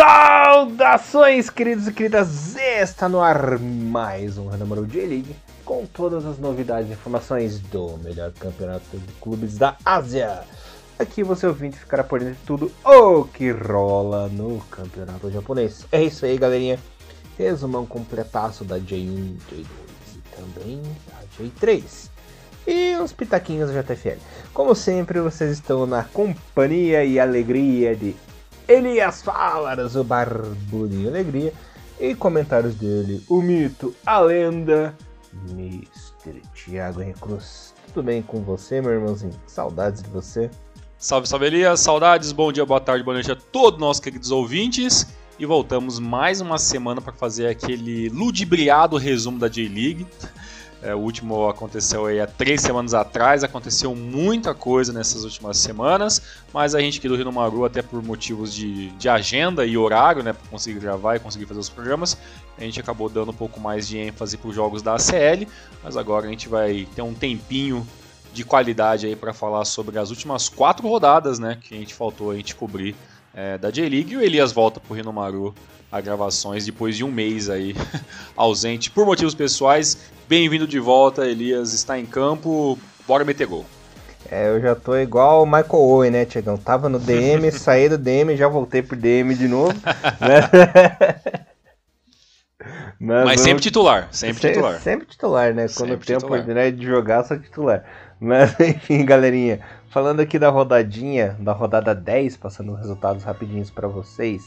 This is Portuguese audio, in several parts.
Saudações, queridos e queridas! Está no ar mais um Hanamaru J-League com todas as novidades e informações do melhor campeonato de clubes da Ásia. Aqui você ouvinte ficará por dentro de tudo o que rola no campeonato japonês. É isso aí, galerinha. Resumão completaço da J1, J2 e também da J3 e uns pitaquinhos da JFL. Como sempre, vocês estão na companhia e alegria de Elias Falaras, o Barbudinho Alegria, e comentários dele, o mito, a lenda, Mr. Thiago Recruz. Tudo bem com você, meu irmãozinho? Saudades de você. Salve, salve Elias, saudades, bom dia, boa tarde, boa noite a todos nossos queridos ouvintes. E voltamos mais uma semana para fazer aquele ludibriado resumo da J-League. É, o último aconteceu aí há três semanas atrás, aconteceu muita coisa nessas últimas semanas, mas a gente aqui do Rio Maru, até por motivos de, de agenda e horário, né, para conseguir gravar e conseguir fazer os programas, a gente acabou dando um pouco mais de ênfase para os jogos da ACL, mas agora a gente vai ter um tempinho de qualidade aí para falar sobre as últimas quatro rodadas, né, que a gente faltou a gente cobrir é, da J-League. E o Elias volta para o Rio Maru a gravações depois de um mês aí ausente por motivos pessoais. Bem-vindo de volta, Elias está em campo, bora meter gol. É, eu já tô igual o Michael Owen, né, Tiagão? Tava no DM, saí do DM, já voltei pro DM de novo. Né? Mas, Mas sempre titular, sempre, sempre, titular. Sempre titular, né? Quando sempre tem a oportunidade de jogar, só titular. Mas enfim, galerinha, falando aqui da rodadinha, da rodada 10, passando resultados rapidinhos para vocês.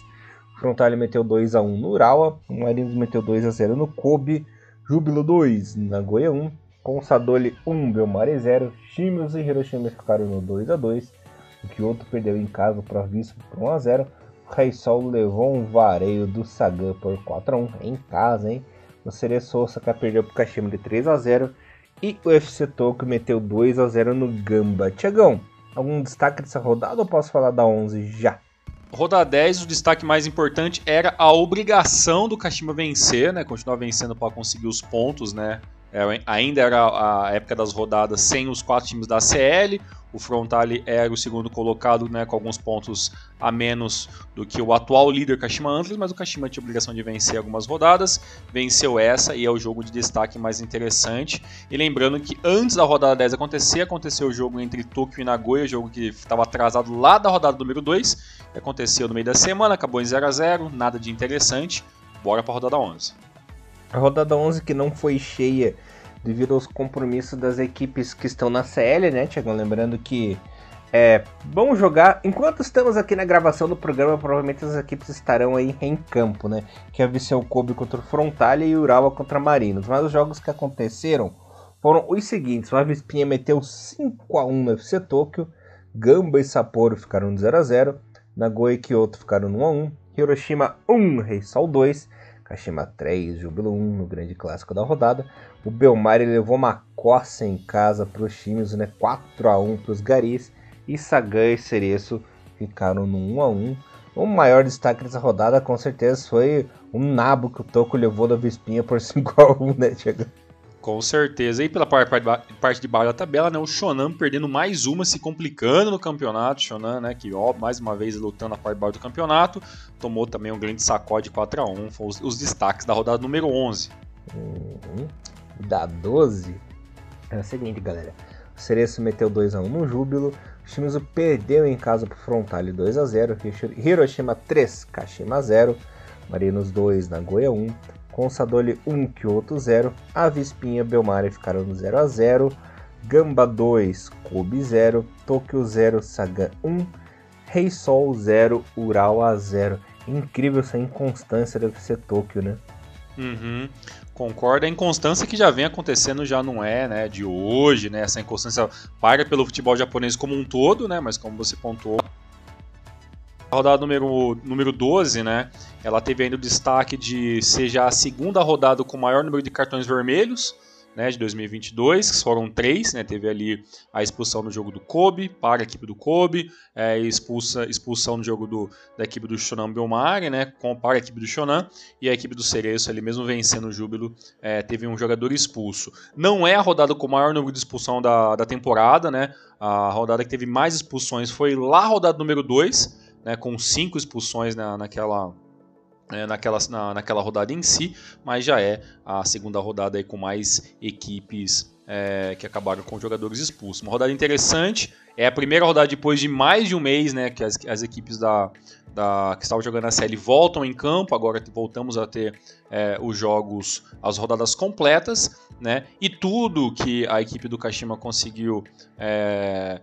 Frontale meteu 2 a 1 no Urawa, Marinos meteu 2 a 0 no Kobe, Júbilo 2, Nagoya 1, Consadole 1, Belmare 0, Shimios e Hiroshima ficaram no 2 a 2 o Kyoto perdeu em casa para Vispo por 1 a 0 o Raisol levou um vareio do Sagan por 4 a 1 em casa, hein? O Cereço Osaka perdeu para o Kashima de 3 a 0 e o FC Tokyo meteu 2 a 0 no Gamba. Tiagão, algum destaque dessa rodada ou posso falar da 11 já? Rodada 10, o destaque mais importante era a obrigação do Kashima vencer, né? Continuar vencendo para conseguir os pontos, né? É, ainda era a época das rodadas sem os quatro times da CL. O Frontale era o segundo colocado, né, com alguns pontos a menos do que o atual líder Kashima Antlers, mas o Kashima tinha a obrigação de vencer algumas rodadas, venceu essa e é o jogo de destaque mais interessante. E lembrando que antes da rodada 10 acontecer, aconteceu o jogo entre Tokyo e Nagoya, jogo que estava atrasado lá da rodada número 2, aconteceu no meio da semana, acabou em 0 a 0 nada de interessante. Bora para a rodada 11. A rodada 11 que não foi cheia devido aos compromissos das equipes que estão na CL, né, Tiago? Lembrando que é bom jogar. Enquanto estamos aqui na gravação do programa, provavelmente as equipes estarão aí em campo, né? Que é Viseu Kobe contra o Frontalia e Urawa contra Marinos. Mas os jogos que aconteceram foram os seguintes: o Avispinha meteu 5 a 1 no FC Tokyo, Gamba e Sapporo ficaram 0 a 0, Nagoya e Kyoto ficaram 1 a 1, Hiroshima 1, Reisal 2, Kashima 3, Júbilo 1 no grande clássico da rodada. O Belmari levou uma coça em casa para os times, né? 4 a 1 para os Garis. E Sagan e Cereço ficaram no 1 a 1 O maior destaque dessa rodada com certeza foi um nabo que o Toco levou da Vispinha por 5 a 1 né, Thiago? Com certeza. E pela parte de baixo da tabela, né, o Shonan perdendo mais uma, se complicando no campeonato. Shonan, né, que ó, mais uma vez lutando na parte de baixo do campeonato, tomou também um grande sacode 4 a 1 Foram os, os destaques da rodada número 11. Uhum. Da 12, é o seguinte, galera. O Cereço meteu 2 a 1 no Júbilo. O Shimizu perdeu em casa pro Frontale 2 a 0 Hiroshima 3, Kashima 0. Marinos 2, Nagoya 1. Consadole 1, Kyoto 0, Avispinha Belmare ficaram no 0 a 0, Gamba 2, Kobe 0, Tokyo 0, Saga 1, Rei Sol 0, Ural a 0. Incrível essa inconstância deve ser Tokyo, né? Uhum. Concordo, a inconstância que já vem acontecendo já não é, né, de hoje, né? Essa inconstância paga pelo futebol japonês como um todo, né? Mas como você pontuou, a rodada número, número 12, né? Ela teve ainda o destaque de ser já a segunda rodada com o maior número de cartões vermelhos, né, de 2022, que foram três, né, teve ali a expulsão no jogo do Kobe, para a equipe do Kobe, é, expulsa, expulsão no jogo do, da equipe do Shonan Belmare, né, com, para a equipe do Shonan, e a equipe do Cereço, ali mesmo vencendo o Júbilo, é, teve um jogador expulso. Não é a rodada com o maior número de expulsão da, da temporada, né, a rodada que teve mais expulsões foi lá a rodada número 2, né, com cinco expulsões na, naquela, é, naquela, na, naquela rodada em si, mas já é a segunda rodada aí com mais equipes é, que acabaram com jogadores expulsos. Uma rodada interessante, é a primeira rodada depois de mais de um mês né, que as, as equipes da, da, que estavam jogando a série voltam em campo, agora voltamos a ter é, os jogos, as rodadas completas, né, e tudo que a equipe do Kashima conseguiu é,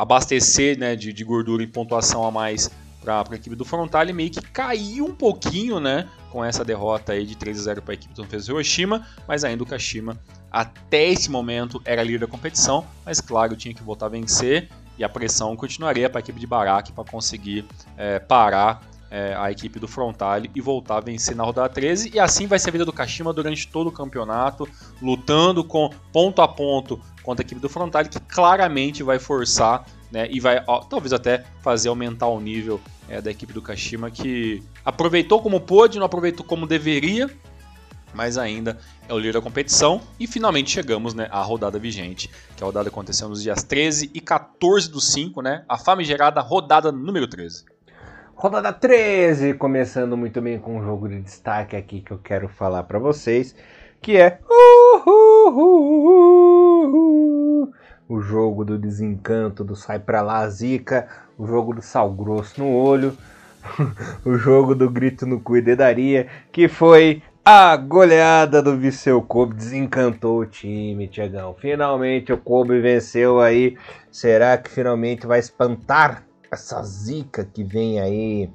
abastecer né, de, de gordura e pontuação a mais para a equipe do Frontale meio que caiu um pouquinho, né? Com essa derrota aí de 3 a 0 para a equipe do Hiroshima, mas ainda o Kashima até esse momento era líder da competição, mas claro, tinha que voltar a vencer e a pressão continuaria para a equipe de Barak para conseguir é, parar é, a equipe do Frontale e voltar a vencer na rodada 13. E assim vai ser a vida do Kashima durante todo o campeonato, lutando com ponto a ponto contra a equipe do Frontale, que claramente vai forçar né, e vai ó, talvez até fazer aumentar o nível é, da equipe do Kashima, que aproveitou como pôde, não aproveitou como deveria, mas ainda é o líder da competição. E finalmente chegamos né, à rodada vigente, que a rodada aconteceu nos dias 13 e 14 do 5, né, a famigerada rodada número 13. Rodada 13, começando muito bem com um jogo de destaque aqui que eu quero falar para vocês, que é o jogo do desencanto, do sai pra lá zica, o jogo do sal grosso no olho, o jogo do grito no cu e dedaria, que foi a goleada do Viseu Kobe desencantou o time, Tiagão. Finalmente o Kobe venceu aí. Será que finalmente vai espantar essa zica que vem aí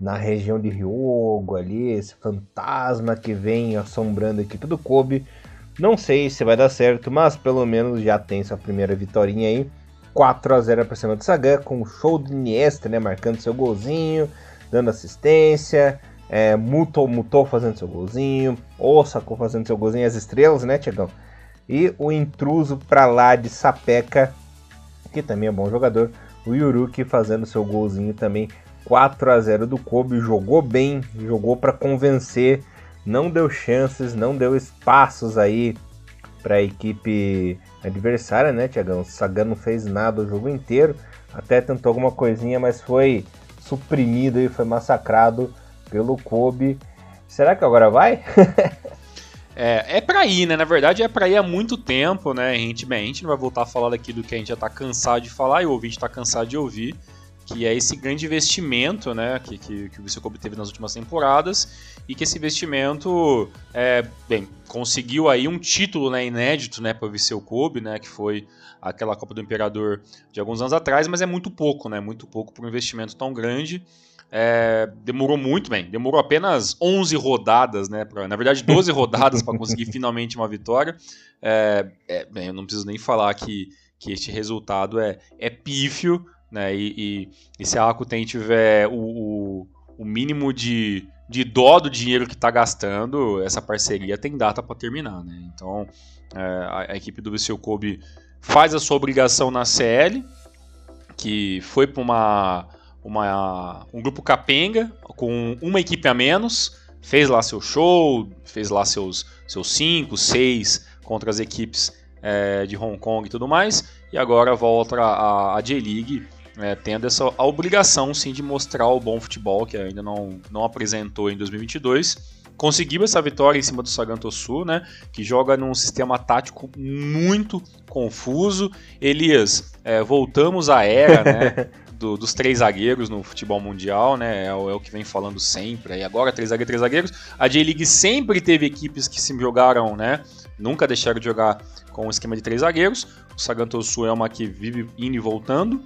na região de Ryogo ali, esse fantasma que vem assombrando a equipe do Kobe? Não sei se vai dar certo, mas pelo menos já tem sua primeira vitória aí. 4 a 0 para cima do Sagan, com o show do Iniesta, né, marcando seu golzinho, dando assistência. É, Muto, Mutou fazendo seu golzinho, Osako fazendo seu golzinho, as estrelas, né, Tiagão? E o intruso para lá de Sapeca, que também é bom jogador, o Yuruki fazendo seu golzinho também, 4 a 0 do Kobe, jogou bem, jogou para convencer não deu chances, não deu espaços aí para a equipe adversária, né, Tiagão? Sagan não fez nada o jogo inteiro, até tentou alguma coisinha, mas foi suprimido e foi massacrado pelo Kobe. Será que agora vai? é, é ir, né? Na verdade é pra ir há muito tempo, né? A gente, bem, a gente não vai voltar a falar daqui do que a gente já tá cansado de falar e o ouvinte tá cansado de ouvir que é esse grande investimento né, que, que, que o Viseu Kobe teve nas últimas temporadas e que esse investimento é, bem, conseguiu aí um título né, inédito né, para o Viseu Kobe, né, que foi aquela Copa do Imperador de alguns anos atrás, mas é muito pouco, né, muito pouco para um investimento tão grande. É, demorou muito bem, demorou apenas 11 rodadas, né, pra, na verdade 12 rodadas para conseguir finalmente uma vitória. É, é, bem, eu não preciso nem falar que, que este resultado é, é pífio, né? E, e, e se a Rakuten tiver o, o, o, mínimo de, de dó do dinheiro que está gastando, essa parceria tem data para terminar. Né? Então é, a, a, equipe do Viseu Kobe faz a sua obrigação na CL, que foi para uma, uma, um grupo capenga com uma equipe a menos, fez lá seu show, fez lá seus 5, seus cinco, seis contra as equipes é, de Hong Kong e tudo mais, e agora volta a, a J-League é, tendo essa obrigação sim de mostrar o bom futebol que ainda não, não apresentou em 2022. Conseguiu essa vitória em cima do Saganto Sul, né? Que joga num sistema tático muito confuso. Elias, é, voltamos à era, né? Do, dos três zagueiros no futebol mundial, né? É o, é o que vem falando sempre. E agora, três zagueiros, três zagueiros. A J-League sempre teve equipes que se jogaram, né? Nunca deixaram de jogar com o esquema de três zagueiros. O Saganto Sul é uma que vive indo e voltando.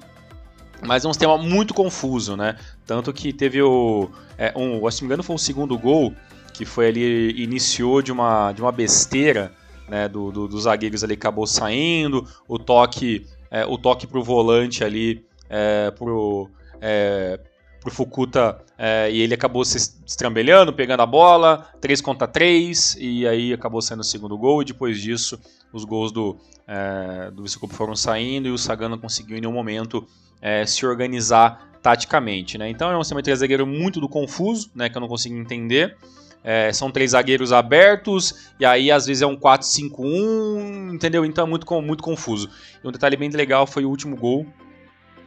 Mas é um sistema muito confuso, né? Tanto que teve o. É, um, se não me engano, foi o segundo gol, que foi ali. iniciou de uma, de uma besteira né, do, do, dos zagueiros ali, acabou saindo. O toque, é, o toque pro volante ali, é, pro. É, pro Fukuta é, e ele acabou se estrambelhando, pegando a bola, 3 contra 3, e aí acabou sendo o segundo gol, e depois disso os gols do, é, do Vice-Cup foram saindo e o Sagano conseguiu em nenhum momento é, se organizar taticamente. Né? Então é um sistema de zagueiro muito do confuso, né, que eu não consigo entender. É, são três zagueiros abertos, e aí às vezes é um 4-5-1, entendeu? Então é muito, muito confuso. E um detalhe bem legal foi o último gol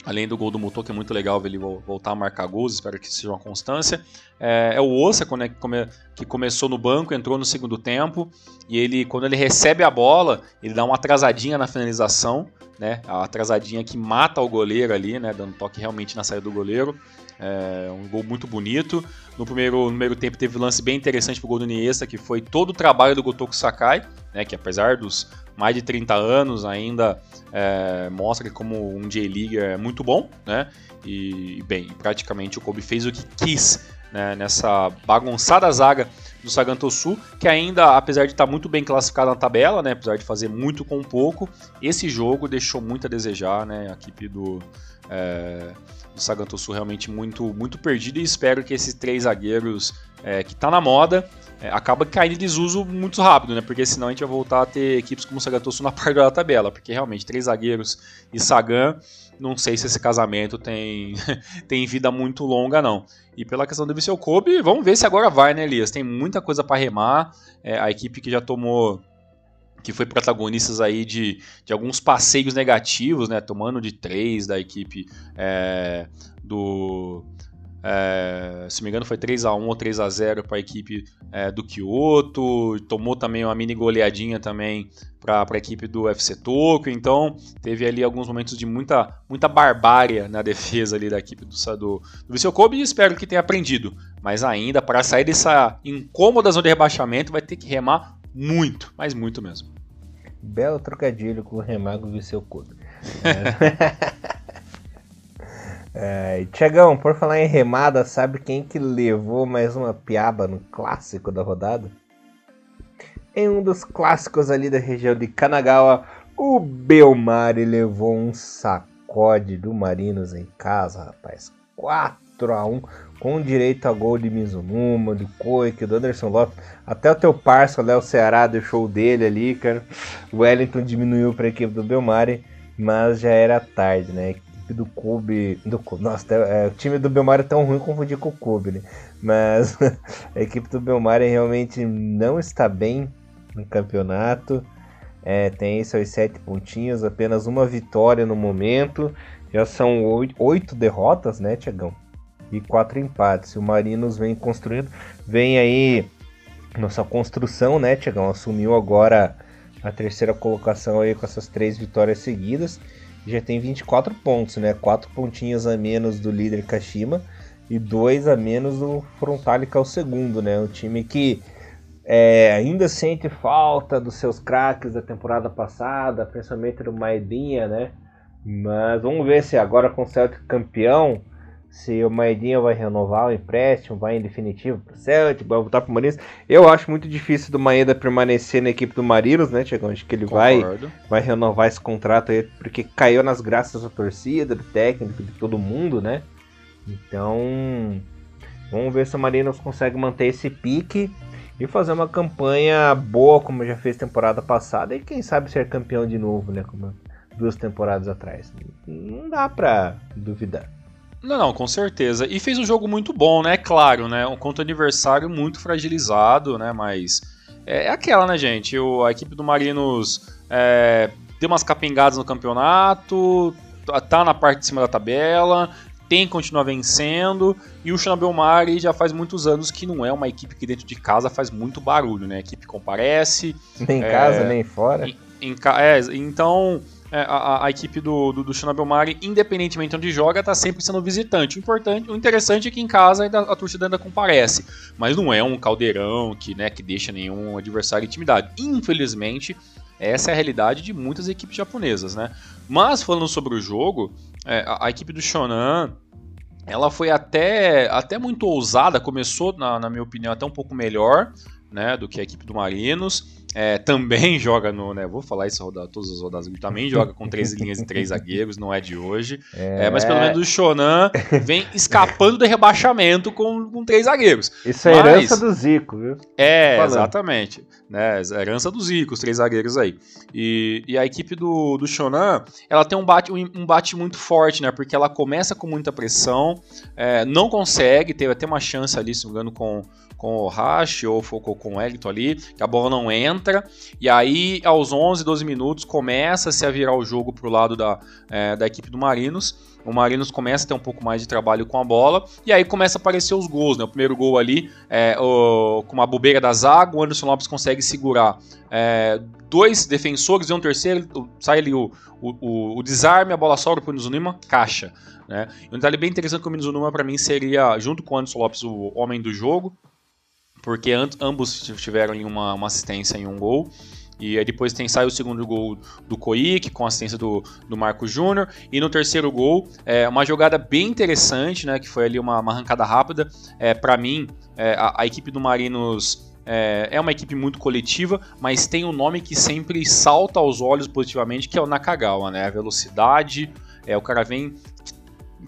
Além do gol do Muto, que é muito legal ver ele voltar a marcar gols, espero que seja uma constância. É, é o Ossa, né, que, come, que começou no banco, entrou no segundo tempo, e ele, quando ele recebe a bola, ele dá uma atrasadinha na finalização, né, a atrasadinha que mata o goleiro ali, né, dando toque realmente na saída do goleiro. É um gol muito bonito. No primeiro, no primeiro tempo teve um lance bem interessante pro gol do Iniesta, que foi todo o trabalho do Gotoku Sakai, né, que apesar dos mais de 30 anos, ainda é, mostra como um J-League é muito bom, né? E, bem, praticamente o Kobe fez o que quis né, nessa bagunçada zaga do Saganto Sul, que ainda, apesar de estar muito bem classificado na tabela, né, apesar de fazer muito com pouco, esse jogo deixou muito a desejar, né, a equipe do, é, do Saganto Sul realmente muito, muito perdida e espero que esses três zagueiros é, que está na moda é, acaba caindo em desuso muito rápido, né? Porque senão a gente vai voltar a ter equipes como o Sagatosu na parte da tabela, porque realmente três zagueiros e Sagan, não sei se esse casamento tem, tem vida muito longa, não. E pela questão do Viseu Kobe, vamos ver se agora vai, né, Elias? Tem muita coisa para remar, é, a equipe que já tomou que foi protagonistas aí de, de alguns passeios negativos, né? Tomando de três da equipe é, do é, se me engano, foi 3 a 1 ou 3 a 0 para a equipe é, do Kyoto. Tomou também uma mini goleadinha também para a equipe do FC Tokyo. Então, teve ali alguns momentos de muita, muita barbárie na defesa ali da equipe do, do, do Viseu Kobe e espero que tenha aprendido. Mas ainda, para sair dessa incômoda zona de rebaixamento, vai ter que remar muito, mas muito mesmo. Belo trocadilho com o remar do Viseu Kobe. É. É, Tiagão, por falar em remada, sabe quem que levou mais uma piaba no clássico da rodada? Em um dos clássicos ali da região de Kanagawa, o Belmari levou um sacode do Marinos em casa, rapaz. 4 a 1 com direito a gol de Mizunuma, do Koik, do Anderson Lopes. Até o teu parça, Léo Ceará, deixou o dele ali, cara. O Wellington diminuiu para a equipe do Belmari, mas já era tarde, né? Equipe do Kobe. Do, nossa, é, o time do Belmar é tão ruim confundir com o Kobe, né? Mas a equipe do Belmar realmente não está bem no campeonato. É, tem seus sete pontinhos, apenas uma vitória no momento. Já são oito, oito derrotas, né, Tiagão? E quatro empates. O Marinos vem construindo, vem aí nossa construção, né, Tiagão? Assumiu agora a terceira colocação aí com essas três vitórias seguidas já tem 24 pontos, né? 4 pontinhos a menos do líder Kashima e 2 a menos do Frontale, que é o segundo, né? Um time que é, ainda sente falta dos seus craques da temporada passada, principalmente do Maedinha, né? Mas vamos ver se agora com o Celtic campeão se o Maedinha vai renovar o empréstimo, vai em definitivo pro Celtic, vai voltar pro Marinos. Eu acho muito difícil do Maeda permanecer na equipe do Marinos, né, Tiagão? Acho que ele vai, vai renovar esse contrato aí, porque caiu nas graças da torcida, do técnico, de todo mundo, né? Então, vamos ver se o Marinos consegue manter esse pique e fazer uma campanha boa, como já fez temporada passada, e quem sabe ser campeão de novo, né? Como duas temporadas atrás. Não dá pra duvidar. Não, não, com certeza. E fez um jogo muito bom, né? Claro, né? Um contra adversário muito fragilizado, né? Mas é, é aquela, né, gente? O, a equipe do Marinos é, deu umas capingadas no campeonato, tá, tá na parte de cima da tabela, tem que continuar vencendo. E o Xanabelmari já faz muitos anos que não é uma equipe que dentro de casa faz muito barulho, né? A equipe comparece. Nem em é, casa, nem fora. Em, em, é, então é, a, a, equipe do, do, do independentemente de onde joga, está sempre sendo visitante. O, importante, o interessante é que em casa ainda, a torcida ainda comparece, mas não é um caldeirão que, né, que deixa nenhum adversário intimidado. Infelizmente, essa é a realidade de muitas equipes japonesas, né? Mas falando sobre o jogo, é, a, a, equipe do Shonan ela foi até, até muito ousada, começou, na, na minha opinião, até um pouco melhor né, do que a equipe do Marinos. É, também joga no, né, vou falar isso rodada, todas as rodadas, também joga com três linhas e três zagueiros, não é de hoje. É... É, mas pelo menos o Shonan vem escapando do rebaixamento com, com três zagueiros. Isso é mas, herança do Zico, viu? É, exatamente. Né, herança do Zico, os três zagueiros aí. E, e a equipe do, do Shonan, ela tem um bate, um, um bate muito forte, né? Porque ela começa com muita pressão, é, não consegue, teve até uma chance ali, se não me engano, com, com o Rash ou focou com o Wellington ali, que a bola não entra, e aí aos 11, 12 minutos começa-se a virar o jogo pro lado da, é, da equipe do Marinos, o Marinos começa a ter um pouco mais de trabalho com a bola, e aí começa a aparecer os gols, né? O primeiro gol ali, é, o, com uma bobeira da zaga, o Anderson Lopes consegue segurar é, dois defensores e um terceiro, sai ali o, o, o desarme, a bola sobra para o Mizunuma, caixa. Né? E um detalhe bem interessante que o Mizunuma para mim seria, junto com o Anderson Lopes, o homem do jogo, porque ambos tiveram uma, uma assistência em um gol. E aí depois tem sai o segundo gol do Coic, com assistência do, do Marco Júnior. E no terceiro gol, é uma jogada bem interessante, né? Que foi ali uma, uma arrancada rápida. É, para mim, é, a, a, equipe do Marinos é, é, uma equipe muito coletiva, mas tem um nome que sempre salta aos olhos positivamente, que é o Nakagawa, né? A velocidade, é, o cara vem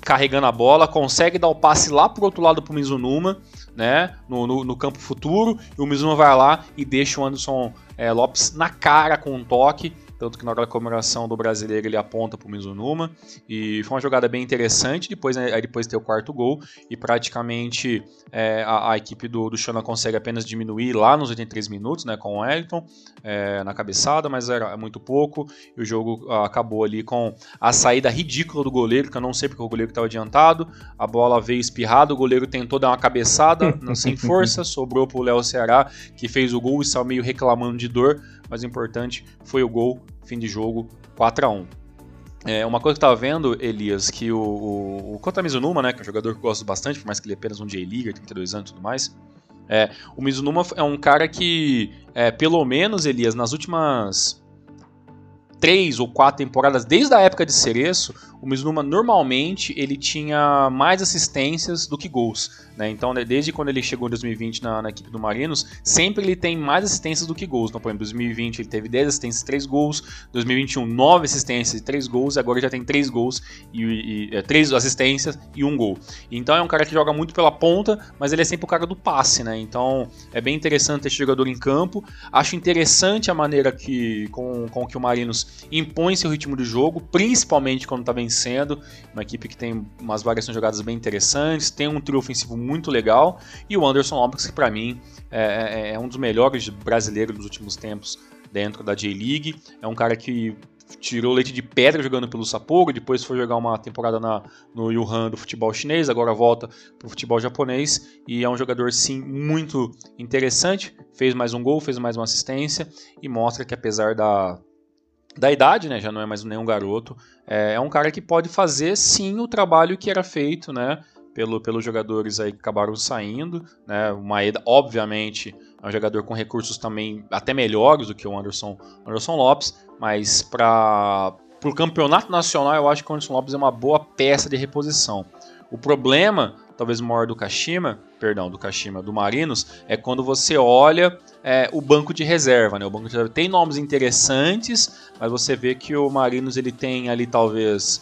carregando a bola, consegue dar o passe lá pro outro lado pro Mizunuma, né? No, no, no campo futuro, e o Mizunuma vai lá e deixa o Anderson é, Lopes na cara com um toque tanto que na hora da comemoração do brasileiro ele aponta para o Mizunuma, e foi uma jogada bem interessante, depois, né, aí depois tem o quarto gol, e praticamente é, a, a, equipe do, do Xana consegue apenas diminuir lá nos 83 minutos, né, com o Wellington, é, na cabeçada, mas era muito pouco, e o jogo acabou ali com a saída ridícula do goleiro, que eu não sei porque o goleiro estava adiantado, a bola veio espirrada, o goleiro tentou dar uma cabeçada, sem força, sobrou para o Léo Ceará, que fez o gol e saiu meio reclamando de dor, mas o importante foi o gol, fim de jogo, 4 a 1 é, uma coisa que eu tava vendo, Elias, que o, o, o Kota Mizunuma, né, que é um jogador que eu gosto bastante, por mais que ele é apenas um J-Leaguer, 32 anos e tudo mais, é, o Mizunuma é um cara que, é, pelo menos, Elias, nas últimas três ou quatro temporadas, desde a época de Cereço, o Mizunuma normalmente ele tinha mais assistências do que gols. Né? Então, né, desde quando ele chegou em 2020 na, na, equipe do Marinos, sempre ele tem mais assistências do que gols. Então, por exemplo, em 2020 ele teve 10 assistências e 3 gols, 2021 9 assistências e 3 gols, agora já tem 3 gols e, e é, 3 assistências e 1 gol. Então é um cara que joga muito pela ponta, mas ele é sempre o cara do passe, né? Então é bem interessante esse jogador em campo. Acho interessante a maneira que com, com que o Marinos impõe seu ritmo de jogo, principalmente quando está vencendo. Uma equipe que tem umas variações de jogadas bem interessantes, tem um trio ofensivo muito legal. E o Anderson Lopes, que para mim é, é, é, um dos melhores brasileiros dos últimos tempos dentro da J-League. É um cara que tirou leite de pedra jogando pelo Sapporo, depois foi jogar uma temporada na, no Yuhan do futebol chinês, agora volta para o futebol japonês e é um jogador sim muito interessante. Fez mais um gol, fez mais uma assistência e mostra que apesar da, da idade, né, já não é mais nenhum garoto, é, é um cara que pode fazer sim o trabalho que era feito, né, pelo, pelos jogadores aí que acabaram saindo. Né? O Maeda, obviamente, é um jogador com recursos também até melhores do que o Anderson, Anderson Lopes, mas para o campeonato nacional eu acho que o Anderson Lopes é uma boa peça de reposição. O problema, talvez maior do Kashima, perdão, do Kashima, do Marinos, é quando você olha é, o banco de reserva. Né? O banco de reserva tem nomes interessantes, mas você vê que o Marinos ele tem ali talvez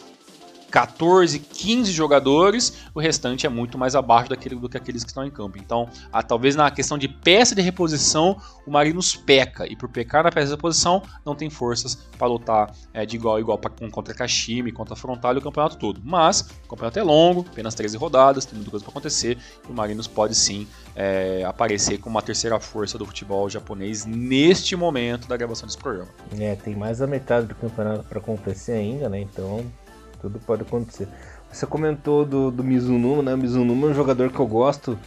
14, 15 jogadores, o restante é muito mais abaixo daquele, do que aqueles que estão em campo. Então, a, talvez na questão de peça de reposição, o Marinos peca, e por pecar na peça de reposição, não tem forças para lutar é, de igual a igual pra, contra Kashima, contra Frontal e o campeonato todo. Mas, o campeonato é longo, apenas 13 rodadas, tem muita coisa para acontecer, e o Marinos pode sim é, aparecer como uma terceira força do futebol japonês neste momento da gravação desse programa. É, tem mais da metade do campeonato para acontecer ainda, né? Então tudo pode acontecer. Você comentou do, do Mizunuma, né? O Mizunuma é um jogador que eu gosto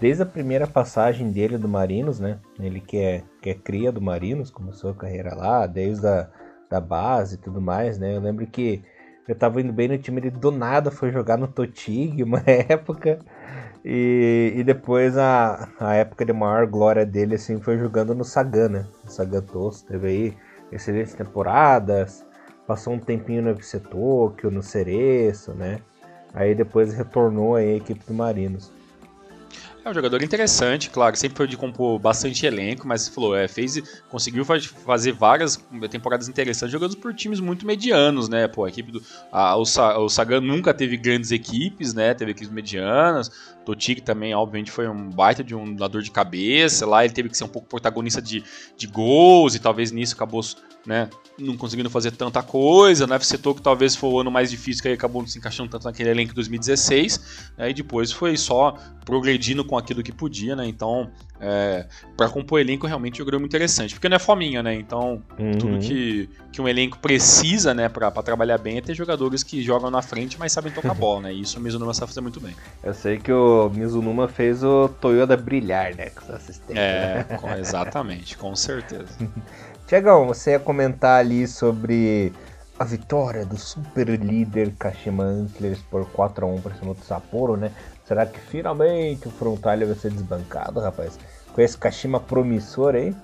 desde a primeira passagem dele do Marinos, né? Ele que é, que é cria do Marinos, começou a carreira lá, desde a da base e tudo mais, né? Eu lembro que eu tava indo bem no time, ele do nada foi jogar no Totig uma época. E, e depois a, a época de maior glória dele assim foi jogando no Sagan, né? No Sagan Tosso, teve aí excelentes temporadas, passou um tempinho no FC Tokyo, no Cereço, né? Aí depois retornou aí a equipe do Marinos. É um jogador interessante, claro, sempre foi de compor bastante elenco, mas falou, é, fez, conseguiu fazer várias temporadas interessantes jogando por times muito medianos, né? Pô, a equipe do. A, o, o Sagan nunca teve grandes equipes, né? Teve equipes medianas. Totig também, obviamente, foi um baita de um dor de cabeça. Lá ele teve que ser um pouco protagonista de, de gols e talvez nisso acabou né, não conseguindo fazer tanta coisa. No FC Tokyo talvez foi o ano mais difícil que acabou não se encaixando tanto naquele elenco de 2016. Né, e depois foi só progredindo com aquilo que podia, né? Então, é, para compor elenco realmente é um interessante. Porque não é fominha, né? Então, uhum. tudo que, que um elenco precisa, né, para trabalhar bem é ter jogadores que jogam na frente, mas sabem tocar bola, né? E isso o Mizunuma sabe fazer muito bem. Eu sei que o Mizunuma fez o Toyota brilhar, né? Com os assistentes. É, com, exatamente, com certeza. Tiagão, você ia comentar ali sobre a vitória do super líder Kashima Antlers por 4x1 para cima do Sapporo, né? Será que finalmente o Frontalha vai ser desbancado, rapaz? Com esse Kashima promissor aí?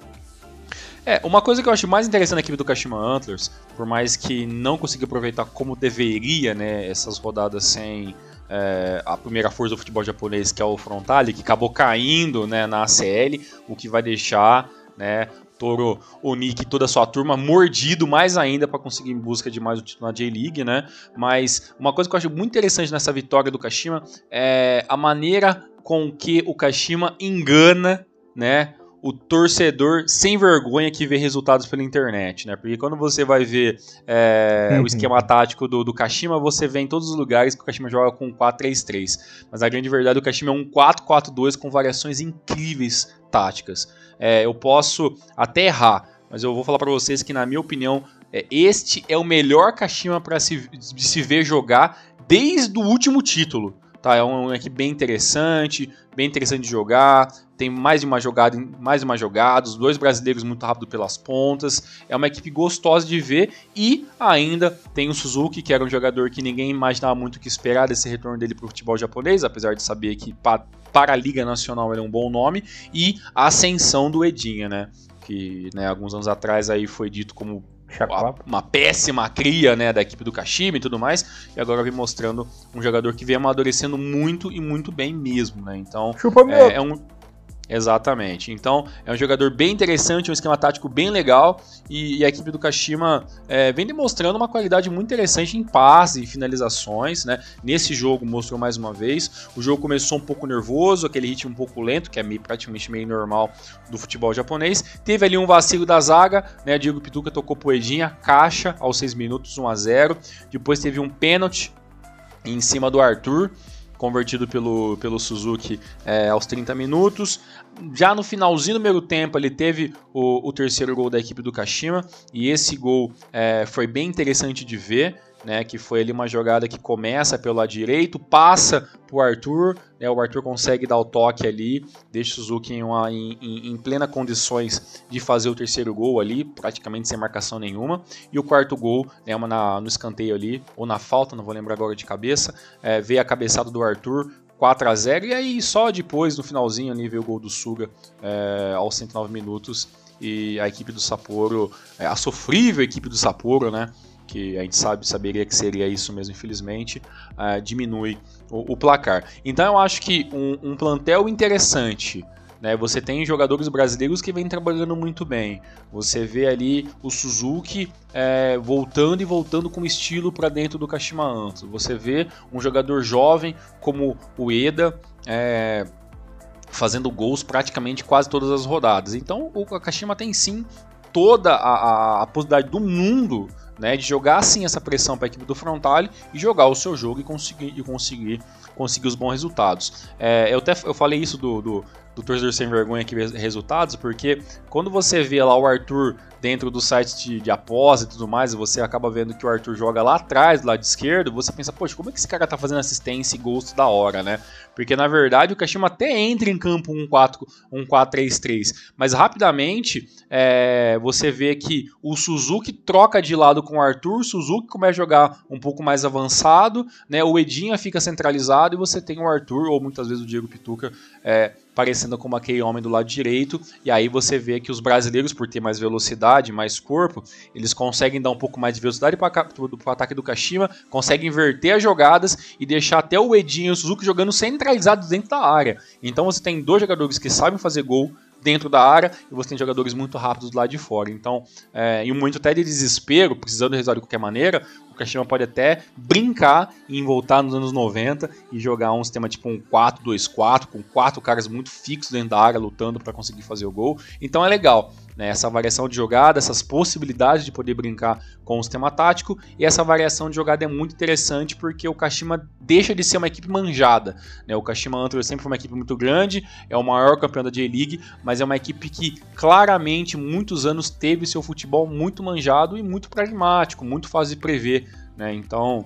É, uma coisa que eu acho mais interessante na equipe do Kashima Antlers, por mais que não consiga aproveitar como deveria, né, essas rodadas sem é, a primeira força do futebol japonês, que é o Frontale, que acabou caindo né, na ACL, o que vai deixar né, Toro, o Nick e toda a sua turma mordido mais ainda para conseguir em busca de mais o título na J-League, né? Mas uma coisa que eu acho muito interessante nessa vitória do Kashima é a maneira com que o Kashima engana, né? O torcedor sem vergonha que vê resultados pela internet, né? Porque quando você vai ver é, o esquema tático do, do Kashima, você vê em todos os lugares que o Kashima joga com 4-3-3. Mas a grande verdade, o Kashima é um 4-4-2 com variações incríveis táticas. É, eu posso até errar, mas eu vou falar para vocês que, na minha opinião, é, este é o melhor Kashima para se, se ver jogar desde o último título. Tá, é um, equipe bem interessante, bem interessante de jogar. Tem mais de uma jogada, mais uma jogada, os dois brasileiros muito rápido pelas pontas. É uma equipe gostosa de ver e ainda tem o Suzuki, que era um jogador que ninguém imaginava muito o que esperar desse retorno dele para o futebol japonês, apesar de saber que para a Liga Nacional ele é um bom nome, e a ascensão do Edinha, né? Que né, alguns anos atrás aí foi dito como uma péssima cria né, da equipe do Kashima e tudo mais, e agora vem mostrando um jogador que vem amadurecendo muito e muito bem mesmo, né? Então é, é, um, Exatamente. Então, é um jogador bem interessante, um esquema tático bem legal e, e a equipe do Kashima é, vem demonstrando uma qualidade muito interessante em passes e finalizações. Né? Nesse jogo mostrou mais uma vez. O jogo começou um pouco nervoso, aquele ritmo um pouco lento, que é meio, praticamente meio normal do futebol japonês. Teve ali um vacilo da zaga, né? Diego Pituca tocou poedinha, caixa aos 6 minutos, 1 a 0 Depois teve um pênalti em cima do Arthur convertido pelo, pelo Suzuki é, aos 30 minutos. Já no finalzinho do primeiro tempo, ele teve o, o terceiro gol da equipe do Kashima, e esse gol é, foi bem interessante de ver né, que foi ali uma jogada que começa pelo lado direito, passa para o Arthur, né, o Arthur consegue dar o toque ali, deixa o Suzuki em, uma, em, em, plena condições de fazer o terceiro gol ali, praticamente sem marcação nenhuma, e o quarto gol, né, uma na, no escanteio ali, ou na falta, não vou lembrar agora de cabeça, é, veio a cabeçada do Arthur, 4 a 0 e aí só depois, no finalzinho ali, veio o gol do Suga é, aos 109 minutos, e a equipe do Sapporo, é, a sofrível equipe do Sapporo, né, que a gente sabe, saberia que seria isso mesmo, infelizmente, uh, diminui o, o, placar. Então eu acho que um, um plantel interessante. Né, você tem jogadores brasileiros que vêm trabalhando muito bem. Você vê ali o Suzuki é, voltando e voltando com estilo para dentro do Kashima Antlers. Você vê um jogador jovem como o Eda é, fazendo gols praticamente quase todas as rodadas. Então o Kashima tem sim toda a, a, a possibilidade do mundo né, de jogar assim essa pressão para a equipe do Frontale e jogar o seu jogo e conseguir, e conseguir, conseguir os bons resultados. É, eu até eu falei isso do, do, do torcedor sem vergonha aqui resultados, porque quando você vê lá o Arthur dentro do site de, de e tudo mais, e você acaba vendo que o Arthur joga lá atrás, do lado esquerdo, você pensa, poxa, como é que esse cara tá fazendo assistência e gols da hora, né? Porque na verdade o Kashima até entra em campo 1-4-3-3, mas rapidamente é, você vê que o Suzuki troca de lado com o Arthur, o Suzuki começa a jogar um pouco mais avançado, né? O Edinha fica centralizado e você tem o Arthur, ou muitas vezes o Diego Pituca, é, parecendo como aquele homem do lado direito, e aí você vê que os brasileiros, por ter mais velocidade, mais corpo, eles conseguem dar um pouco mais de velocidade para o ataque do Kashima, conseguem inverter as jogadas e deixar até o Edinho e o Suzuki jogando centralizados dentro da área. Então você tem dois jogadores que sabem fazer gol, dentro da área e você tem jogadores muito rápidos do lado de fora. Então, é, em um momento até de desespero, precisando resolver de qualquer maneira, o Kashima pode até brincar em voltar nos anos 90 e jogar um sistema tipo um 4-2-4, com quatro caras muito fixos dentro da área lutando para conseguir fazer o gol. Então é legal né, essa variação de jogada, essas possibilidades de poder brincar com o sistema tático, e essa variação de jogada é muito interessante porque o Kashima deixa de ser uma equipe manjada. Né? O Kashima Antlers sempre foi uma equipe muito grande, é o maior campeão da J-League, mas é uma equipe que claramente, muitos anos, teve seu futebol muito manjado e muito pragmático, muito fácil de prever. Né? Então,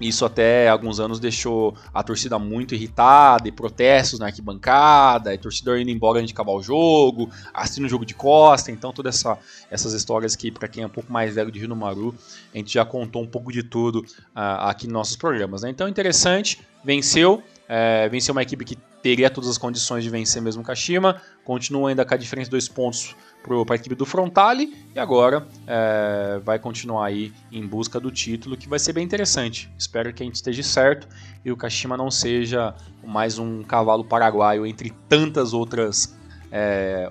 isso até alguns anos deixou a torcida muito irritada e protestos na arquibancada, e torcedor indo embora antes de acabar o jogo, assistindo o jogo de costa, então todas essa, essas histórias que para quem é um pouco mais velho de Rio Maru, a gente já contou um pouco de tudo uh, aqui nos nossos programas. Né? Então interessante, venceu, é, venceu uma equipe que teria todas as condições de vencer mesmo o Kashima, continua ainda com a diferença de dois pontos para a equipe do Frontale e agora é, vai continuar aí em busca do título, que vai ser bem interessante. Espero que a gente esteja certo e o Kashima não seja mais um cavalo paraguaio entre tantas outras. É,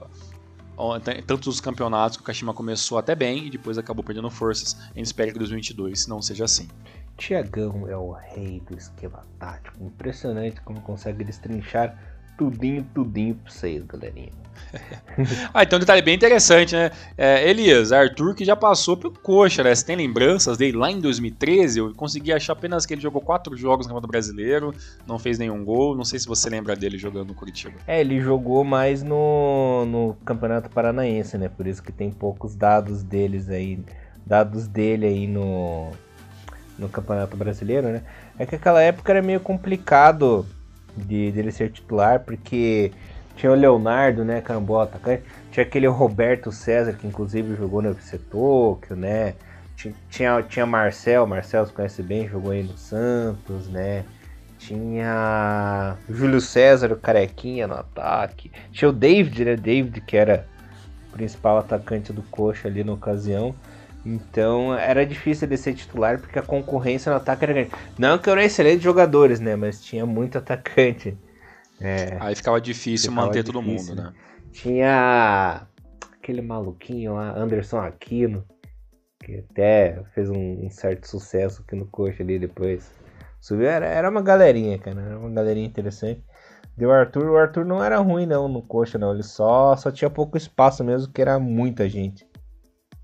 tantos campeonatos que o Kashima começou até bem e depois acabou perdendo forças. A gente espera que 2022 não seja assim. Tiagão é o rei do esquema tático. Impressionante como consegue destrinchar tudinho, tudinho pra vocês, galerinha. ah, então um detalhe bem interessante, né? É, Elias, Arthur que já passou pelo Coxa, né? Você tem lembranças dele lá em 2013? Eu consegui achar apenas que ele jogou quatro jogos no Campeonato Brasileiro, não fez nenhum gol. Não sei se você lembra dele jogando no Curitiba. É, ele jogou mais no, no Campeonato Paranaense, né? Por isso que tem poucos dados deles aí, dados dele aí no, no Campeonato Brasileiro, né? É que aquela época era meio complicado de dele ser titular, porque tinha o Leonardo, né, que era um bom atacante. Tinha aquele Roberto César, que inclusive jogou no FC Tokyo, né? Tinha, tinha Marcel, Marcel se conhece bem, jogou aí no Santos, né? Tinha Júlio César, o carequinha no ataque. Tinha o David, né? David, que era o principal atacante do Coxa ali na ocasião. Então era difícil de ser titular porque a concorrência no ataque era grande. Não que eram excelentes jogadores, né? Mas tinha muito atacante. É, Aí ficava difícil ficava manter difícil, todo mundo, né? Tinha aquele maluquinho lá, Anderson Aquino, que até fez um, um certo sucesso aqui no coxa ali depois. Subiu, era, era uma galerinha, cara. Era uma galerinha interessante. Deu Arthur, o Arthur não era ruim não no coxa, não. Ele só, só tinha pouco espaço mesmo, que era muita gente.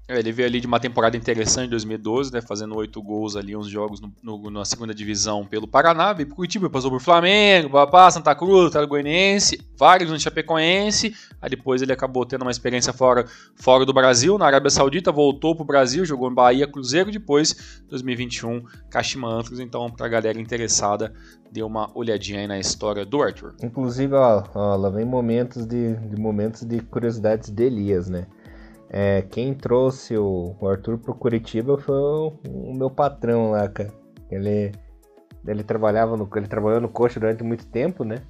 É, ele veio ali de uma temporada interessante em 2012, né, fazendo oito gols ali, uns jogos no, no, na segunda divisão pelo Paraná, veio pro Curitiba, passou por Flamengo, Papá, Santa Cruz, Atlético Goianiense, vários no Chapecoense, aí depois ele acabou tendo uma experiência fora, fora do Brasil, na Arábia Saudita, voltou pro Brasil, jogou em Bahia, Cruzeiro, depois, 2021, Kashima Antlers, então pra galera interessada, deu uma olhadinha aí na história do Arthur. Inclusive, ó, ó lá vem momentos de, de momentos de curiosidades de Elias, né? É, quem trouxe o, o Arthur pro Curitiba foi o, o, meu patrão lá, cara. Ele, ele trabalhava no, ele trabalhou no Coxa durante muito tempo, né?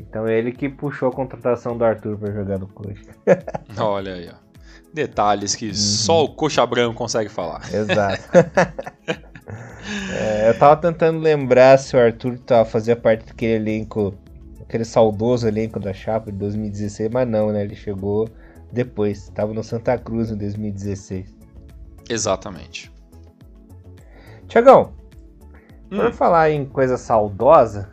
Então ele que puxou a contratação do Arthur para jogar no Coxa. Olha aí, ó. Detalhes que uhum. só o Coxa Branco consegue falar. Exato. é, eu tava tentando lembrar se o Arthur tava, fazia parte daquele elenco, aquele saudoso elenco da Chapa de 2016, mas não, né? Ele chegou depois. Estava no Santa Cruz em 2016. Exatamente. Tiagão, hum. por falar em coisa saudosa,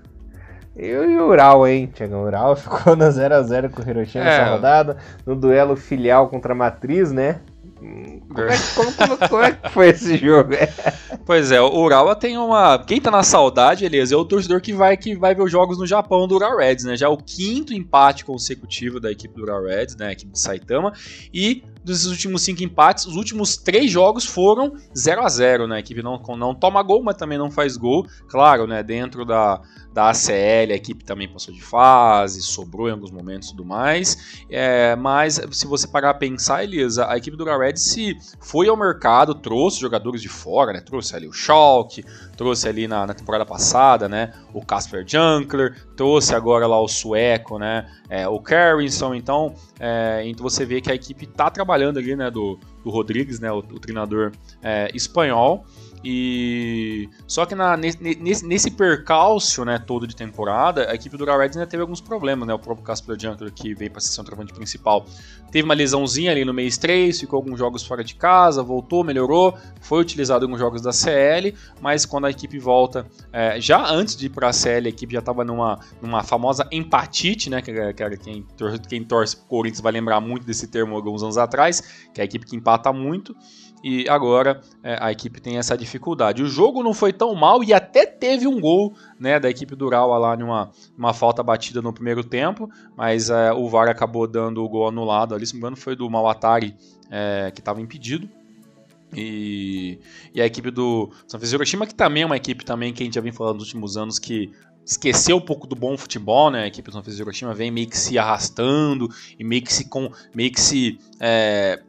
eu e o Ural, hein, Tiagão? O Ural ficou no 0x0 com o Hiroshima é. nessa rodada, no duelo filial contra a Matriz, né? Como é, como, como, como é, que foi esse jogo? pois é, o Urawa tem uma. Quem tá na saudade, Elias, é o torcedor que vai, que vai ver os jogos no Japão do Urawa Reds, né? Já é o quinto empate consecutivo da equipe do Urawa Reds, né? A equipe de Saitama. E dos últimos cinco empates, os últimos três jogos foram 0 a 0 né? A equipe não, não toma gol, mas também não faz gol. Claro, né? Dentro da, da ACL, a equipe também passou de fase, sobrou em alguns momentos e tudo mais. É, mas se você parar a pensar, Elisa, a equipe do Red se foi ao mercado, trouxe jogadores de fora, né? Trouxe ali o Schalke, trouxe ali na, na temporada passada, né? O Casper Junkler, trouxe agora lá o sueco, né? É, o Carrinson, então, é, então você vê que a equipe está trabalhando ali, né? Do, do Rodrigues, né, o, o treinador é, espanhol. E só que na, nesse, nesse percalço né, todo de temporada, a equipe do Real Reds ainda teve alguns problemas, né? O próprio Casper Junker, que veio para ser travante principal, teve uma lesãozinha ali no mês 3, ficou alguns jogos fora de casa, voltou, melhorou, foi utilizado em alguns jogos da CL, mas quando a equipe volta, é, já antes de ir para a CL, a equipe já estava numa, numa famosa empatite, né? Que, que quem, quem torce pro Corinthians vai lembrar muito desse termo alguns anos atrás, que é a equipe que empata muito e agora é, a equipe tem essa dificuldade. O jogo não foi tão mal e até teve um gol né, da equipe do Urawa lá numa uma falta batida no primeiro tempo, mas é, o VAR acabou dando o gol anulado ali, se não me engano foi do Mawatari é, que estava impedido. E, e, a equipe do São Francisco Hiroshima, que também é uma equipe também que a gente já vem falando nos últimos anos que esqueceu um pouco do bom futebol, né? A equipe do São Francisco Hiroshima vem meio que se arrastando e meio que se, com, meio que se é,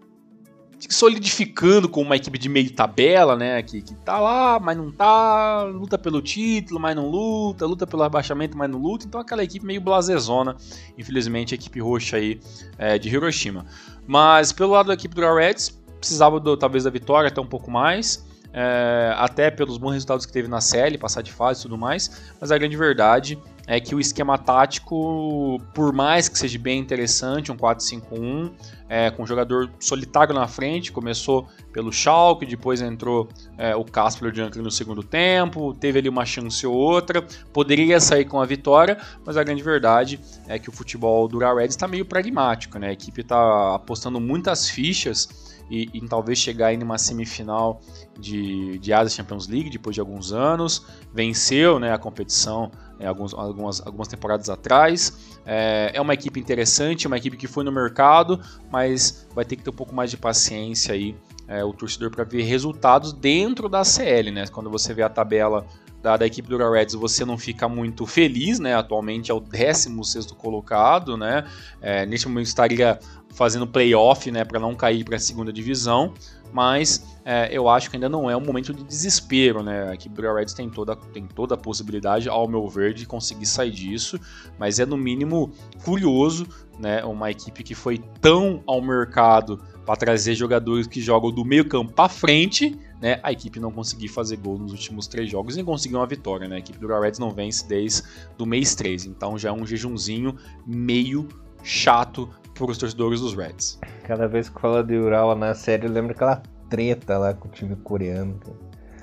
solidificando como uma equipe de meio tabela, né? Que, que tá lá, mas não tá, luta pelo título, mas não luta, luta pelo rebaixamento, mas não luta. Então aquela equipe meio blasezona, infelizmente, a equipe roxa aí é, de Hiroshima. Mas pelo lado da equipe do Reds, precisava do, talvez da vitória até um pouco mais. É, até pelos bons resultados que teve na série, passar de fase e tudo mais, mas a grande verdade é que o esquema tático, por mais que seja bem interessante, um 4-5-1, é, com um jogador solitário na frente, começou pelo Schalke, depois entrou é, o Casper Junker no segundo tempo, teve ali uma chance ou outra, poderia sair com a vitória, mas a grande verdade é que o futebol do Real Reds está meio pragmático, né? a equipe está apostando muitas fichas e, e, talvez chegar em uma semifinal de, de Champions League depois de alguns anos. Venceu né, a competição é, alguns, algumas, algumas temporadas atrás. É, é uma equipe interessante, uma equipe que foi no mercado, mas vai ter que ter um pouco mais de paciência aí. É, o torcedor para ver resultados dentro da CL, né? Quando você vê a tabela da, da, equipe do Reds, você não fica muito feliz, né? Atualmente é o 16 colocado, né? É, neste momento estaria fazendo playoff, né, para não cair para a segunda divisão, mas é, eu acho que ainda não é um momento de desespero, né? Aqui o Reds tem toda, tem toda a possibilidade, ao meu ver, de conseguir sair disso, mas é no mínimo curioso, né? Uma equipe que foi tão ao mercado para trazer jogadores que jogam do meio campo para frente, né? A equipe não conseguir fazer gol nos últimos três jogos e conseguir uma vitória, né? A equipe do Reds não vence desde do mês 3, então já é um jejumzinho meio chato para os torcedores dos Reds. Cada vez que fala de Ural na série, eu lembro aquela treta lá com o time coreano.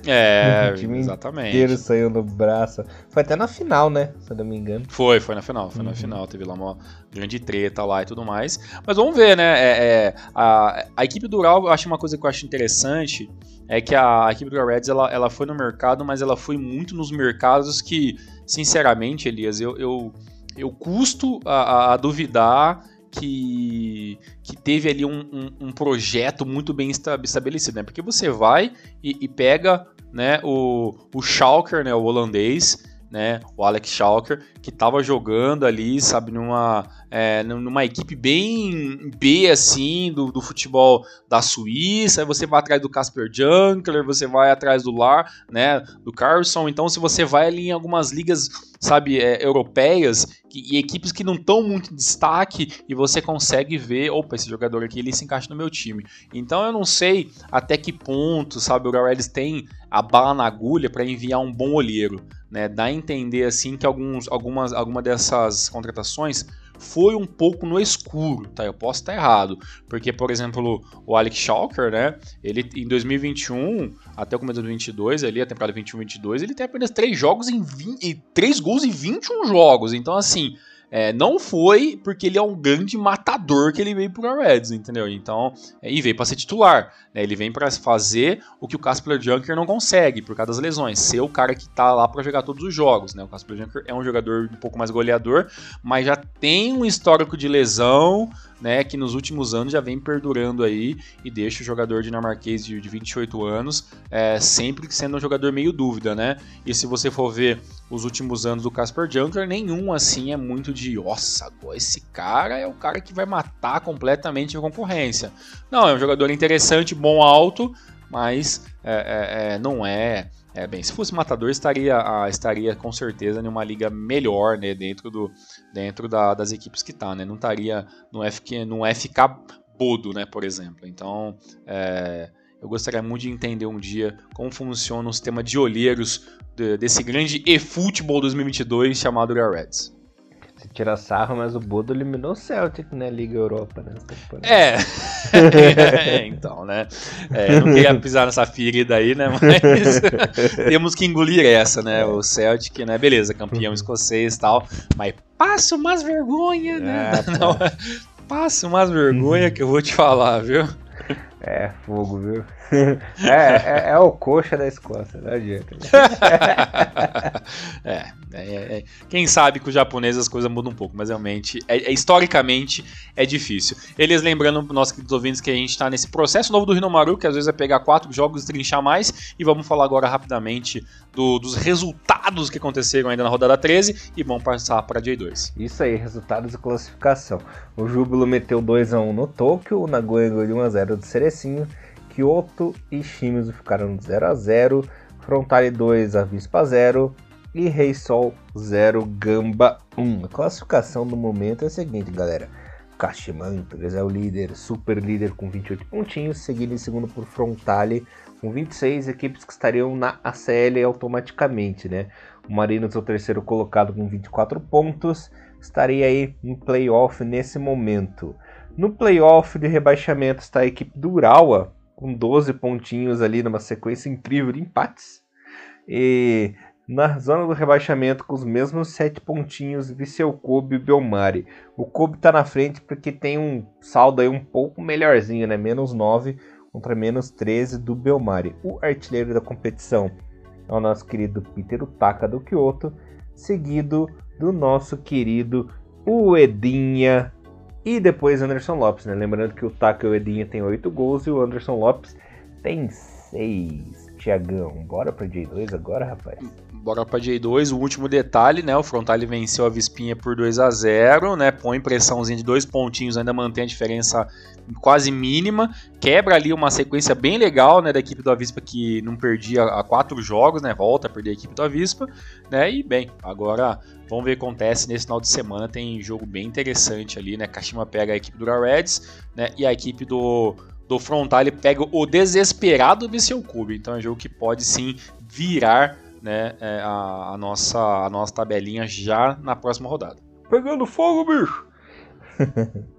É, o time exatamente. inteiro saiu no braço. Foi até na final, né? Se eu não me engano. Foi, foi na final. Foi uhum. na final. Teve lá uma grande treta lá e tudo mais. Mas vamos ver, né? É, é, a, a equipe do Ural, eu acho uma coisa que eu acho interessante. É que a, a equipe do Reds ela, ela foi no mercado, mas ela foi muito nos mercados que, sinceramente, Elias, eu, eu, eu custo a, a duvidar que, que teve ali um, um, um projeto muito bem estabelecido, né? Porque você vai e, e pega né, o, o Schalker, né, o holandês, né, o Alex Schalker, que estava jogando ali, sabe, numa, é, numa equipe bem B, assim, do, do futebol da Suíça, você vai atrás do Casper Junkler, você vai atrás do Lar, né, do Carlson, então se você vai ali em algumas ligas, sabe, é, europeias, que, e equipes que não estão muito em destaque, e você consegue ver, opa, esse jogador aqui, ele se encaixa no meu time. Então eu não sei até que ponto, sabe, o Gaurelis tem a bala na agulha para enviar um bom olheiro, né, dá a entender, assim, que alguns, algumas, alguma dessas contratações foi um pouco no escuro, tá? Eu posso estar errado, porque por exemplo, o Alex Schalker, né? Ele em 2021 até o começo de 2022, ali a temporada 21/22, ele tem apenas 3 jogos em 20, 3 gols em 21 jogos. Então assim, é, não foi porque ele é um grande matador que ele veio pro Reds, entendeu? Então, é, e veio para ser titular. Né? Ele vem para fazer o que o Casper Junker não consegue por causa das lesões, ser o cara que tá lá para jogar todos os jogos. Né? O Casper Junker é um jogador um pouco mais goleador, mas já tem um histórico de lesão, né, que nos últimos anos já vem perdurando aí e deixa o jogador dinamarquês de, de 28 anos é, sempre sendo um jogador meio dúvida, né? E se você for ver os últimos anos do Casper Junker, nenhum assim é muito de, nossa, esse cara é o cara que vai matar completamente a concorrência. Não, é um jogador interessante, bom alto, mas é, é, é não é é, bem, se fosse matador, estaria, estaria com certeza em uma liga melhor, né, dentro, do, dentro da, das equipes que tá, né, não estaria no, FK, no FK Bodo, né, por exemplo. Então, é, eu gostaria muito de entender um dia como funciona o sistema de olheiros de, desse grande e-futebol 2022 chamado Real Reds. Você tira sarro, mas o Bodo eliminou o Celtic na Liga Europa, né? É. é então, né? É, não queria pisar nessa ferida aí, né? Mas temos que engolir essa, né? O Celtic, né? Beleza, campeão escocês e tal. Mas passa umas vergonha, né? É, não, passa umas vergonha que eu vou te falar, viu? É, fogo, viu? É, é, é, o coxa da Escócia, não adianta. é, é, é, quem sabe com os japoneses as coisas mudam um pouco, mas realmente, é, é historicamente, é difícil. Eles lembrando nossos queridos ouvintes que a gente está nesse processo novo do Rinomaru, que às vezes é pegar quatro jogos e trinchar mais, e vamos falar agora rapidamente do, dos resultados que aconteceram ainda na rodada 13 e vamos passar para dia 2. Isso aí, resultados e classificação. O Júbilo meteu 2x1 no Tóquio, o Nagoya ganhou 1x0 do Cerecinho, Kyoto e Shimizu ficaram 0 a 0 Frontale 2, Avispa 0 e Rei Sol 0, Gamba 1. A classificação do momento é a seguinte, galera. Kashimantas é o líder, super líder com 28 pontinhos, seguido em segundo por Frontale com 26 equipes que estariam na ACL automaticamente, né? O Marinos é o terceiro colocado com 24 pontos, estaria aí em playoff nesse momento. No playoff de rebaixamento está a equipe do Urawa com 12 pontinhos ali numa sequência incrível de empates. E na zona do rebaixamento com os mesmos 7 pontinhos Viseu Kobe e Belmari. O Kobe está na frente porque tem um saldo aí um pouco melhorzinho, né? Menos 9 contra menos 13 do Belmari. O artilheiro da competição é o nosso querido Peter Utaka do Kyoto, seguido do nosso querido Uedinha e depois Anderson Lopes, né? Lembrando que o Taka e o Edinha tem 8 gols e o Anderson Lopes tem 6. Tiagão, bora pra J2 agora, rapaz? Bora pra J2, o último detalhe, né? O Frontale venceu a Vispinha por 2 a 0 né? Põe pressãozinha de dois pontinhos, ainda mantém a diferença quase mínima. Quebra ali uma sequência bem legal, né? Da equipe do Avispa que não perdia há quatro jogos, né? Volta a perder a equipe do Avispa, né? E bem, agora Vamos ver o que acontece nesse final de semana. Tem jogo bem interessante ali, né? Kashima pega a equipe do Reds, né? E a equipe do, do Frontale pega o desesperado Vissel Cube. Então é um jogo que pode sim virar né, é, a, a, nossa, a nossa tabelinha já na próxima rodada. Pegando fogo, bicho!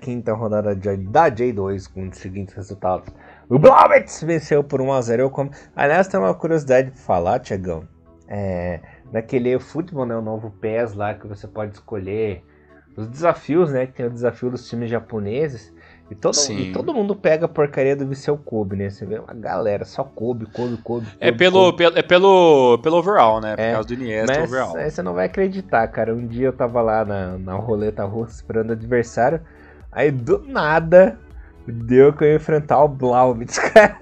15 rodada da J2 com os seguintes resultados. O Blobits venceu por 1x0. Como... Aliás, tem uma curiosidade pra falar, Tiagão. É, naquele futebol, né, o novo PES lá que você pode escolher os desafios, né, que tem o desafio dos times japoneses. E todo, e todo mundo pega a porcaria do Viseu Kobe, né? Você vê uma galera, só Kobe, Kobe, Kobe. é pelo, Pelo, é pelo, pelo overall, né? Por é, causa do Iniesta mas overall. Aí você não vai acreditar, cara. Um dia eu tava lá na, na roleta russa esperando o adversário. Aí do nada deu que eu ia enfrentar o Blauvitz, cara.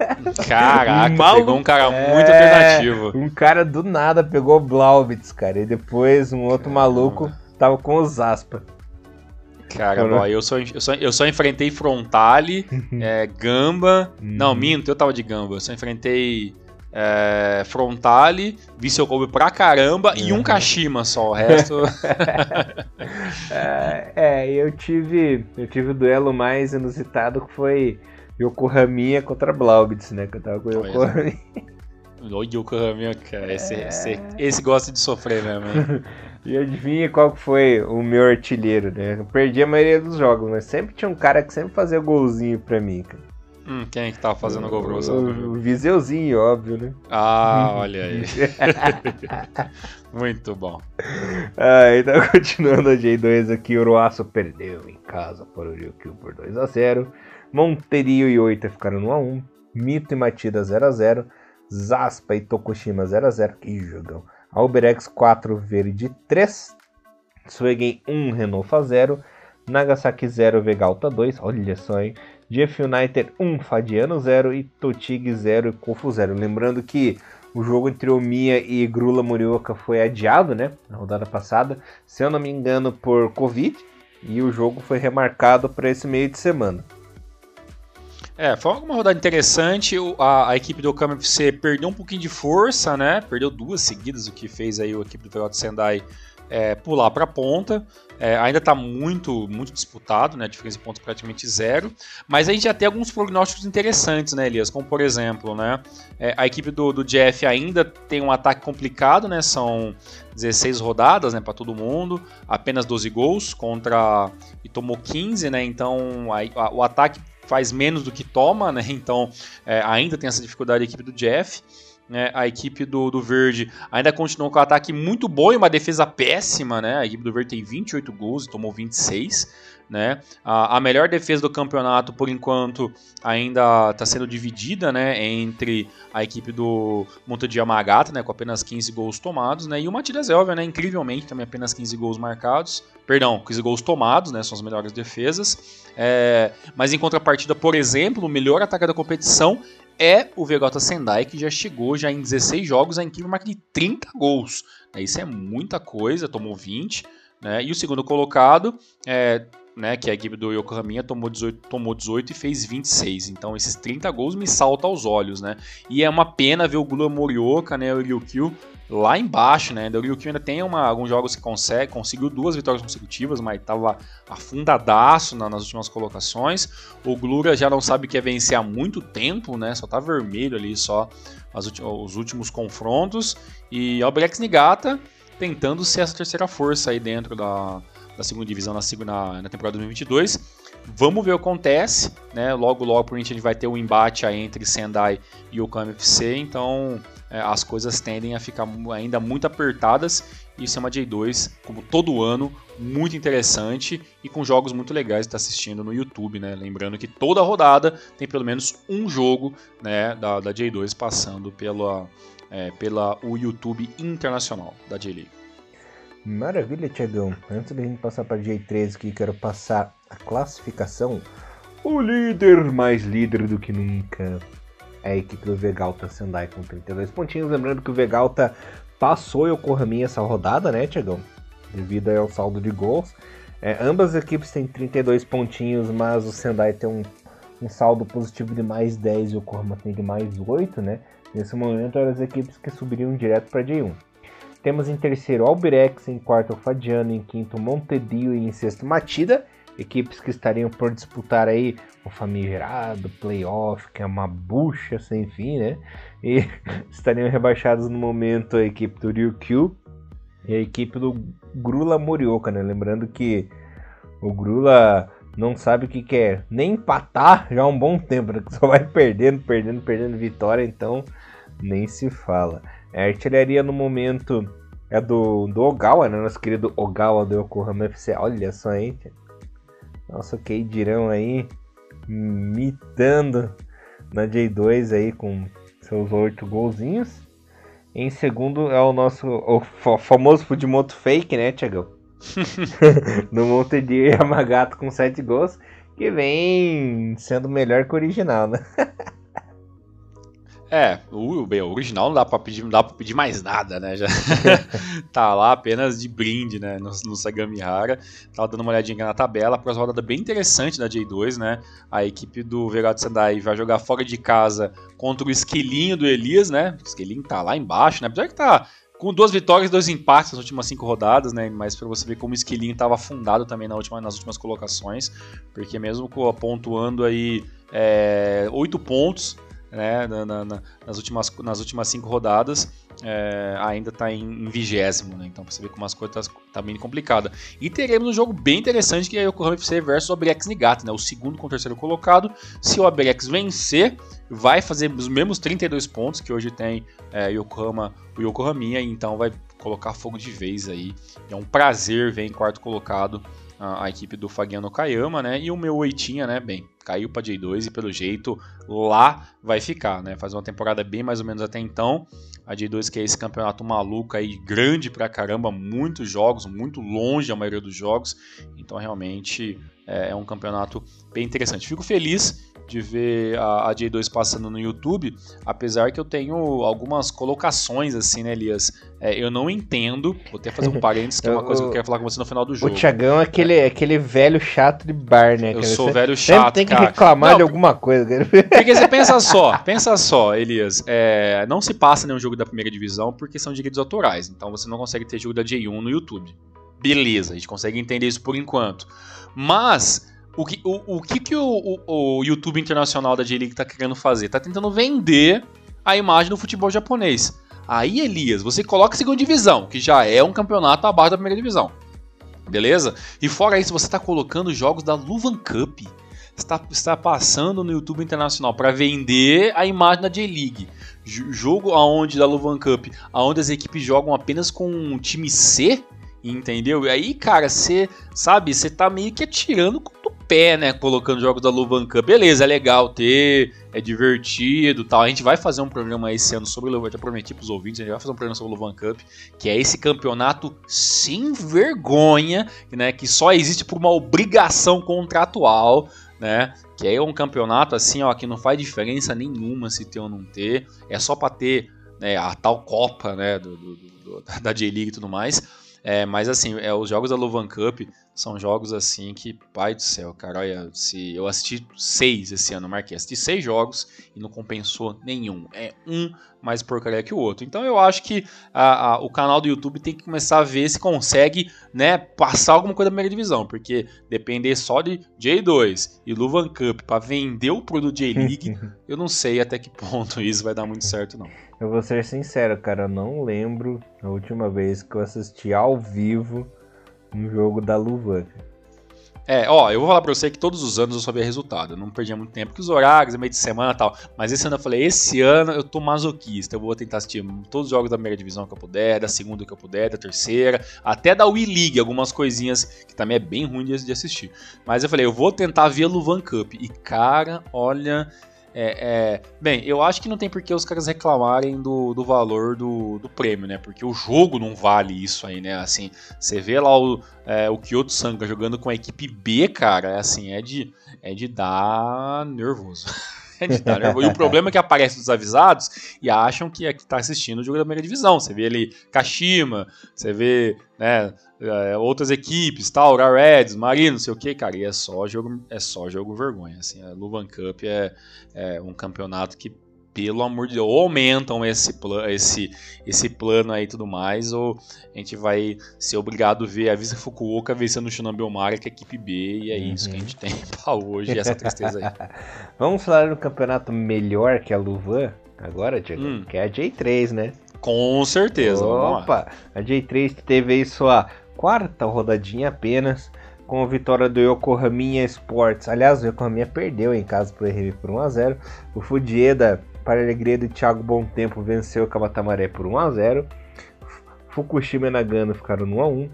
Caraca, pegou um cara é... muito alternativo. Um cara do nada pegou o Blauvitz, cara. E depois um outro Caramba. maluco tava com os aspas. Cara, ó, eu, só, eu, só, eu só enfrentei Frontale, é, Gamba. Não, uhum. minto, eu tava de Gamba. Eu só enfrentei é, Frontale, vi seu Kobe pra caramba e um uhum. Kashima só. O resto. é, é, eu tive. Eu tive o duelo mais inusitado que foi Yokohaminha contra Blaubitz, né? Que eu tava com o Yokohaminha. O Yokohama, cara, esse, é... esse, esse gosta de sofrer mesmo, hein? E adivinha qual foi o meu artilheiro, né? Eu perdi a maioria dos jogos, mas sempre tinha um cara que sempre fazia golzinho pra mim, cara. Hum, quem é que tava fazendo o gol pra você? O, o Viseuzinho, óbvio, né? Ah, olha aí. Muito bom. Ah, então, continuando a J2 aqui, o Uruaço perdeu em casa para o Ryukyu por 2x0. Monterio e Oita ficaram no 1x1. Mito e Matida 0x0. Zaspa e Tokushima 0x0. Que jogão. Alberex 4, Verde 3. Suegen 1, Renault 0. Nagasaki 0, Vegalta 2. Olha só, hein? Jeff United 1, Fadiano 0 e Totig 0 e Kofu 0. Lembrando que o jogo entre Omiya e Grula Morioka foi adiado, né? Na rodada passada, se eu não me engano, por Covid. E o jogo foi remarcado para esse meio de semana. É, foi uma rodada interessante. A, a equipe do Okama FC perdeu um pouquinho de força, né? Perdeu duas seguidas, o que fez aí a equipe do Toyota Sendai é, pular para a ponta. É, ainda está muito, muito disputado, né? A diferença de pontos praticamente zero. Mas a gente já tem alguns prognósticos interessantes, né, Elias? Como por exemplo, né? É, a equipe do, do Jeff ainda tem um ataque complicado, né? São 16 rodadas, né, para todo mundo, apenas 12 gols contra e tomou 15, né? Então a, a, o ataque faz menos do que toma, né? Então é, ainda tem essa dificuldade a equipe do Jeff. Né, a equipe do, do Verde ainda continuou com um ataque muito bom e uma defesa péssima. Né, a equipe do Verde tem 28 gols e tomou 26. Né? A, a melhor defesa do campeonato, por enquanto, ainda está sendo dividida né, entre a equipe do Monte de Yamagata, né, com apenas 15 gols tomados, né, e o Matias Elver, né, incrivelmente, também apenas 15 gols marcados. Perdão, 15 gols tomados, né, são as melhores defesas. É, mas em contrapartida, por exemplo, o melhor ataque da competição é o Vegota Sendai, que já chegou já em 16 jogos a incrível marca de 30 gols. Né, isso é muita coisa, tomou 20. Né, e o segundo colocado é, né, que a equipe do Yokohama tomou 18, tomou 18 e fez 26. Então esses 30 gols me saltam aos olhos, né? E é uma pena ver o Gula Morioka, né, o Ryukyu lá embaixo, né? O Ryukyu ainda tem uma, alguns jogos que consegue, conseguiu duas vitórias consecutivas, mas estava afundadaço na, nas últimas colocações. O Glura já não sabe o que é vencer há muito tempo, né? Só tá vermelho ali só os últimos confrontos. E o Brex Nigata tentando ser essa terceira força aí dentro da, da segunda divisão na, segunda, na temporada 2022. Vamos ver o que acontece, né? Logo, logo, a gente vai ter um embate aí entre Sendai e o FC, então é, as coisas tendem a ficar ainda muito apertadas. E isso é uma J2, como todo ano, muito interessante e com jogos muito legais estar assistindo no YouTube, né? Lembrando que toda rodada tem pelo menos um jogo né, da, da J2 passando pela, é, pela o YouTube internacional da J-League. Maravilha, Tiagão. Antes da gente passar para J3 aqui, quero passar a classificação. O líder, mais líder do que nunca, é a equipe do Vegalta Sendai com 32 pontinhos. Lembrando que o Vegalta passou o Yokohama essa rodada, né, Tiagão? Devido ao saldo de gols. É, ambas as equipes têm 32 pontinhos, mas o Sendai tem um, um saldo positivo de mais 10 e o Yokohama tem de mais 8, né? Nesse momento eram as equipes que subiriam direto para J1. Temos em terceiro Albirex, em quarto Fadiano, em quinto Montedio e em sexto Matida. Equipes que estariam por disputar aí o famigerado playoff, que é uma bucha sem fim, né? E estariam rebaixados no momento a equipe do Ryukyu e a equipe do Grula Morioka, né? Lembrando que o Grula não sabe o que quer nem empatar já há um bom tempo, né? só vai perdendo, perdendo, perdendo vitória, então nem se fala. A artilharia no momento é do, do Ogawa, né? Nosso querido Ogawa do Yokohama FC. Olha só, hein? Nosso Keidirão aí mitando na J2 aí com seus oito golzinhos. Em segundo é o nosso o famoso Fujimoto Fake, né, Thiago? no Monte de Yamagato com sete gols, que vem sendo melhor que o original, né? É, o, bem, o original não dá pra pedir, não dá pra pedir mais nada, né? Já tá lá apenas de brinde, né? No, no Sagamihara. Tava dando uma olhadinha na tabela. Próxima rodada bem interessante da J2, né? A equipe do Verado Sendai vai jogar fora de casa contra o esquilinho do Elias, né? O esquilinho tá lá embaixo, né? Apesar que tá com duas vitórias e dois empates nas últimas cinco rodadas, né? Mas para você ver como o esquilinho estava afundado também na última, nas últimas colocações, porque mesmo pontuando aí é, oito pontos né, na, na, nas, últimas, nas últimas cinco rodadas, é, ainda está em vigésimo, né? Então você vê como as coisas tá, tá bem complicadas. E teremos um jogo bem interessante que é o Yokohama FC versus o Abrex Niigata, né? O segundo com o terceiro colocado. Se o Abrex vencer, vai fazer os mesmos 32 pontos que hoje tem é, Yokohama, o Yokohaminha, então vai colocar fogo de vez aí. É um prazer ver em quarto colocado a, a equipe do Fagiano Kayama, né? E o meu Oitinha, né? Bem, caiu para J2 e pelo jeito lá vai ficar, né? Faz uma temporada bem mais ou menos até então. A J2 que é esse campeonato maluco aí, grande pra caramba, muitos jogos, muito longe a maioria dos jogos. Então realmente é, é um campeonato bem interessante. Fico feliz de ver a, a J2 passando no YouTube, apesar que eu tenho algumas colocações assim, né, Elias? É, eu não entendo, vou até fazer um parênteses, que é uma coisa que eu quero falar com você no final do jogo. O Thiagão é aquele, é. aquele velho chato de bar, né? Eu sou velho chato, tem que cara. reclamar não, de alguma coisa. Porque você pensa só, pensa só, Elias, é, não se passa nenhum jogo da primeira divisão porque são direitos autorais, então você não consegue ter jogo da J1 no YouTube. Beleza, a gente consegue entender isso por enquanto. Mas o que o, o, que, que o, o, o YouTube Internacional da J-League está querendo fazer? Está tentando vender a imagem do futebol japonês. Aí, Elias, você coloca a segunda divisão, que já é um campeonato abaixo da primeira divisão. Beleza? E fora isso, você está colocando jogos da Luvan Cup. Está, está passando no YouTube Internacional para vender a imagem da J-League. Jogo aonde da Luvan Cup, aonde as equipes jogam apenas com um time C, entendeu? E aí, cara, você, sabe, você tá meio que atirando pé, né, colocando jogos da Luvan Cup. Beleza, é legal ter, é divertido tal. A gente vai fazer um programa esse ano sobre o já prometi pros ouvintes, a gente vai fazer um programa sobre o Luvan Cup, que é esse campeonato sem vergonha, né, que só existe por uma obrigação contratual, né, que é um campeonato assim, ó, que não faz diferença nenhuma se ter ou não ter, é só para ter né, a tal Copa, né, do, do, do da J-League e tudo mais. É, mas assim, é, os jogos da Luvan Cup são jogos assim que, pai do céu, cara, olha, se eu assisti seis esse ano, marquei, assisti seis jogos e não compensou nenhum. É um mais porcaria que o outro. Então eu acho que a, a, o canal do YouTube tem que começar a ver se consegue, né, passar alguma coisa da primeira divisão, porque depender só de J2 e Luvan Cup para vender o produto J-League, eu não sei até que ponto isso vai dar muito certo não. Eu vou ser sincero, cara, eu não lembro a última vez que eu assisti ao vivo um jogo da Luvan. É, ó, eu vou falar pra você que todos os anos eu só via resultado. Eu não perdia muito tempo, porque os horários, meio de semana e tal. Mas esse ano eu falei, esse ano eu tô masoquista. Eu vou tentar assistir todos os jogos da primeira divisão que eu puder, da segunda que eu puder, da terceira, até da Wii League, algumas coisinhas que também é bem ruim de assistir. Mas eu falei, eu vou tentar ver a Luvan Cup. E cara, olha, é, é, bem, eu acho que não tem por que os caras reclamarem do, do valor do, do prêmio, né? Porque o jogo não vale isso aí, né? Assim, você vê lá o, é, o Kyoto Sanga jogando com a equipe B, cara, é assim, é de, é de dar nervoso. é de dar nervoso. E o problema é que aparecem os avisados e acham que aqui tá assistindo o jogo da primeira divisão. Você vê ali Kashima, você vê, né? É, outras equipes, tal, Reds, Marino, não sei o que, cara, e é só jogo, é só jogo vergonha, assim, a Luvan Cup é, é um campeonato que pelo amor de Deus, ou aumentam esse, esse, esse plano aí e tudo mais, ou a gente vai ser obrigado a ver a Visa Fukuoka vencendo o Shinambi Omara, que é a equipe B, e é uhum. isso que a gente tem pra hoje, essa tristeza aí. Vamos falar do campeonato melhor que a Luvan agora, Diego? Hum. Que é a J3, né? Com certeza. Opa, a J3 teve aí sua quarta rodadinha apenas, com a vitória do Yokohama Sports. Aliás, o Yokohama perdeu em casa para o RB por 1x0. O Fudieda, para a alegria de Thiago Bom Tempo, venceu o Kamatamaré por 1x0. Fukushima e Nagano ficaram no 1x1.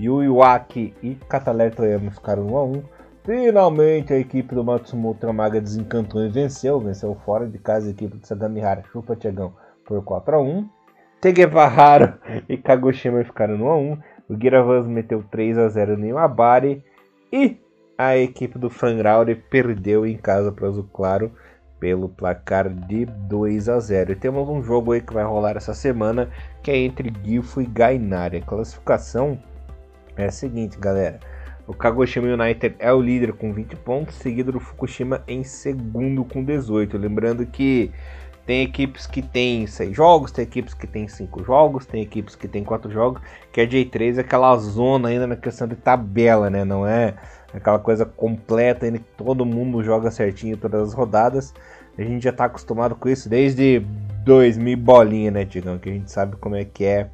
Yuiwaki e Kataler Toyama ficaram no 1x1. Finalmente a equipe do Matsumoto Tramaga desencantou e venceu. Venceu fora de casa a equipe do Sagamihara Chupa Tiagão por 4x1. Tegevahara e Kagoshima ficaram no 1x1. O Giravans meteu 3 a 0 no Iwabari e a equipe do Fangrauri perdeu em casa para o Azul Claro pelo placar de 2 a 0. E temos um jogo aí que vai rolar essa semana que é entre Gifo e Gainari. A classificação é a seguinte, galera. O Kagoshima United é o líder com 20 pontos, seguido do Fukushima em segundo com 18. Lembrando que tem equipes que tem 6 jogos, tem equipes que tem 5 jogos, tem equipes que tem 4 jogos, que a J3 é aquela zona ainda na questão de tabela, né? Não é aquela coisa completa ainda que todo mundo joga certinho todas as rodadas. A gente já tá acostumado com isso desde 2000 bolinha, né, Tigão? Que a gente sabe como é que é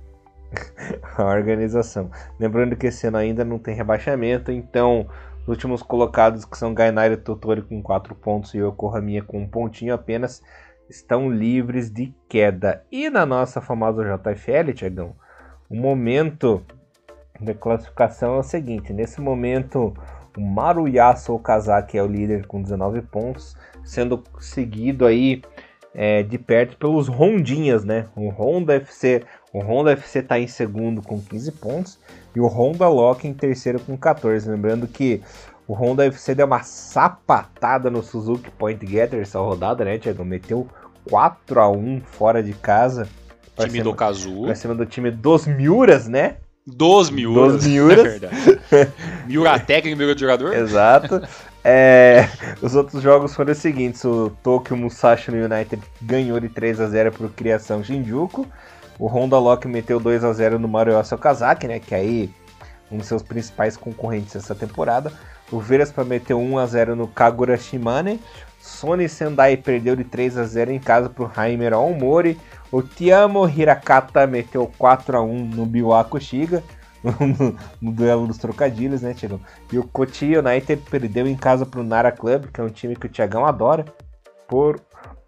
a organização. Lembrando que esse ano ainda não tem rebaixamento, então os últimos colocados que são Gainari e Totori com 4 pontos e Yokohama com um pontinho apenas estão livres de queda. E na nossa famosa JFL, Tiagão, o momento da classificação é o seguinte: nesse momento, o Maruyasu Okazaki é o líder com 19 pontos, sendo seguido aí é, de perto pelos Rondinhas, né? O Honda FC, o Honda FC está em segundo com 15 pontos e o Honda Lock em terceiro com 14. Lembrando que O Honda FC deu uma sapatada no Suzuki Point Getter essa rodada, né, Thiago? Meteu 4 a 1 fora de casa. Time cima, do Kazu. Pra cima do time dos Miuras, né? Dos Miuras. Dos Miuras. É verdade. Miura técnico, Miura de jogador. Exato. É, os outros jogos foram os seguintes: o Tokyo Musashi no United ganhou de 3 a 0 para o Criação Shinjuku. O Honda Lock meteu 2 a 0 no Maruyoshi Okazaki, né? Que é aí um dos seus principais concorrentes essa temporada. O Verespa meteu 1 a 0 no Kagura Shimane. Sony Sendai perdeu de 3 a 0 em casa para o Haimer Aomori. O Tiamo Hirakata meteu 4 a 1 no Biwako Shiga. no, duelo dos trocadilhos, né, Tiagão? E o Cotia United perdeu em casa pro Nara Club, que é um time que o Tiagão adora, por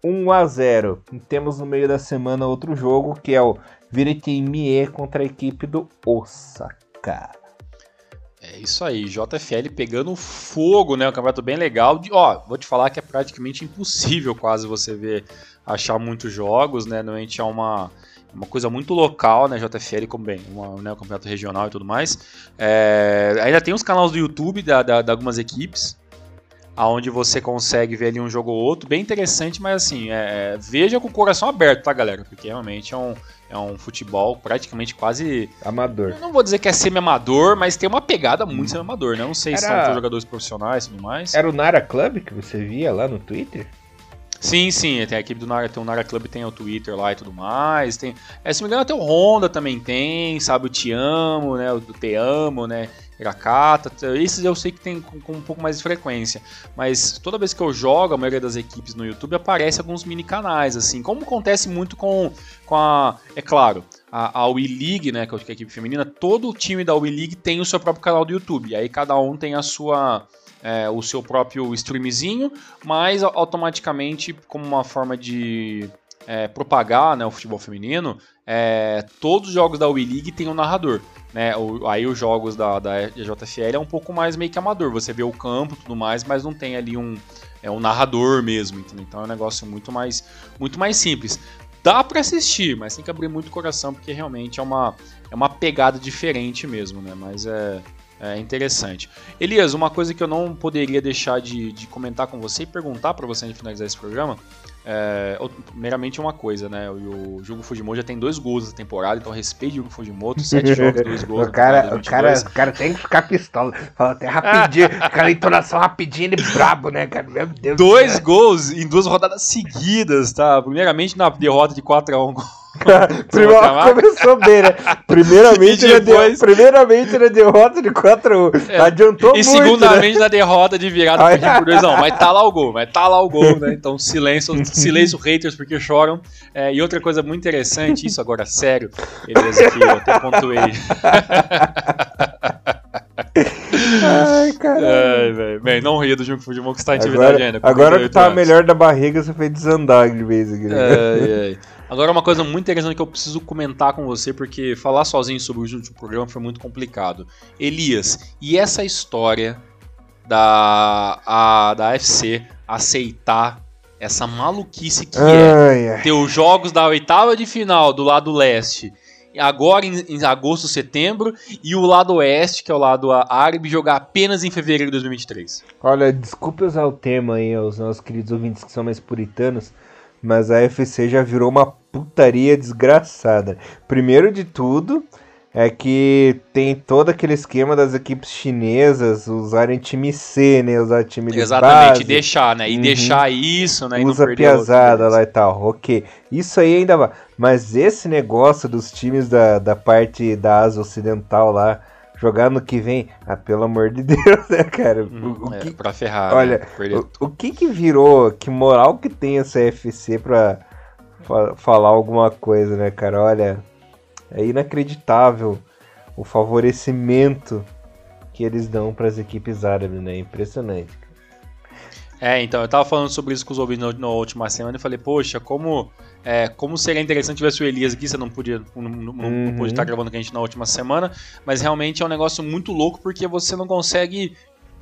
1 a 0. E temos no meio da semana outro jogo, que é o Virete Mie contra a equipe do Osaka. É isso aí, JFL pegando fogo, né? Um campeonato bem legal. Ó, vou te falar que é praticamente impossível quase você ver achar muitos jogos, né? Normalmente é uma uma coisa muito local, né, JFL, como bem, uma, né, um campeonato regional e tudo mais. É, ainda tem os canais do YouTube da, da, de algumas equipes, aonde você consegue ver ali um jogo ou outro, bem interessante, mas assim, é, veja com o coração aberto, tá, galera? Porque realmente é um, é um futebol praticamente quase... Amador. Eu não vou dizer que é semi-amador, mas tem uma pegada muito semi-amador, né? Não sei Era... se são jogadores profissionais e tudo mais. Era o Nara Club que você via lá no Twitter? Sim, sim, tem a equipe do Nara, tem o Nara Club, tem o Twitter lá e tudo mais. Tem, é, se não me engano, até o Honda também tem, sabe? O Te Amo, né? O Te Amo, né? Irakata. Esses eu sei que tem com, com, um pouco mais de frequência. Mas toda vez que eu jogo, a maioria das equipes no YouTube aparece alguns mini canais, assim. Como acontece muito com, com a. É claro, a, a League, né? Que é a equipe feminina, todo o time da Wii League tem o seu próprio canal do YouTube. Aí cada um tem a sua é, o seu próprio streamzinho, mas automaticamente, como uma forma de é, propagar né, o futebol feminino, é, todos os jogos da Wii League tem um narrador. Né? O, aí os jogos da, da JFL é um pouco mais meio que amador. Você vê o campo e tudo mais, mas não tem ali um, é um narrador mesmo. Entendeu? Então é um negócio muito mais, muito mais simples. Dá para assistir, mas tem que abrir muito o coração, porque realmente é uma, é uma pegada diferente mesmo, né? Mas é, é interessante. Elias, uma coisa que eu não poderia deixar de, de comentar com você e perguntar para você antes de finalizar esse programa. É, meramente uma coisa, né? O, o Jugo Fujimoto já tem dois gols na temporada, então respeite o Jugo Fujimoto, sete jogos, dois gols. o, cara, o, cara, o cara tem que ficar pistola. Fala até rapidinho, aquela entonação rapidinha e brabo, né, cara? Meu Deus Dois gols em duas rodadas seguidas, tá? Primeiramente na derrota de 4x1 Primeiro, começou bem, né? Primeiramente, depois... na, de... Primeiramente na derrota de 4x1. É. Adiantou e muito. E segundamente né? na derrota de virada por 2x1. Mas tá lá o gol, mas tá lá o gol, né? Então silêncio, silêncio haters porque choram. É, e outra coisa muito interessante, isso agora sério, beleza, aqui eu até pontuei. Ai, caralho. Bem, não ria do jogo futebol que está em atividade agora, ainda. Agora que tá melhor da barriga, você fez desandar de vez aqui. Ai, ai. Agora, uma coisa muito interessante que eu preciso comentar com você, porque falar sozinho sobre o último programa foi muito complicado. Elias, e essa história da, a, da FC aceitar essa maluquice que ai, é ai. ter os jogos da oitava de final do lado leste agora em, em, agosto, setembro, e o lado oeste, que é o lado árabe, jogar apenas em fevereiro de 2023. Olha, desculpe usar o tema aí aos nossos queridos ouvintes que são mais puritanos, mas a UFC já virou uma putaria desgraçada. Primeiro de tudo, é que tem todo aquele esquema das equipes chinesas usarem time C, né? Usar time de Exatamente, base. deixar, né? E uhum. deixar isso, né? Usa piazada lá e tal. Ok. Isso aí ainda vai. Mas esse negócio dos times da, da parte da Ásia Ocidental lá jogar no que vem, ah, pelo amor de Deus, né, cara? Hum, o, é, que, pra ferrar. Olha, né? o, o, que que virou, que moral que tem essa FC pra fa falar alguma coisa, né, cara? Olha, é inacreditável o favorecimento que eles dão para as equipes árabes, né? Impressionante. É, então, eu tava falando sobre isso com os ouvintes na, última semana e falei, poxa, como, é, como seria interessante tivesse o Elias aqui, você não podia não, não, uhum. não pôde estar gravando com a gente na última semana, mas realmente é um negócio muito louco porque você não consegue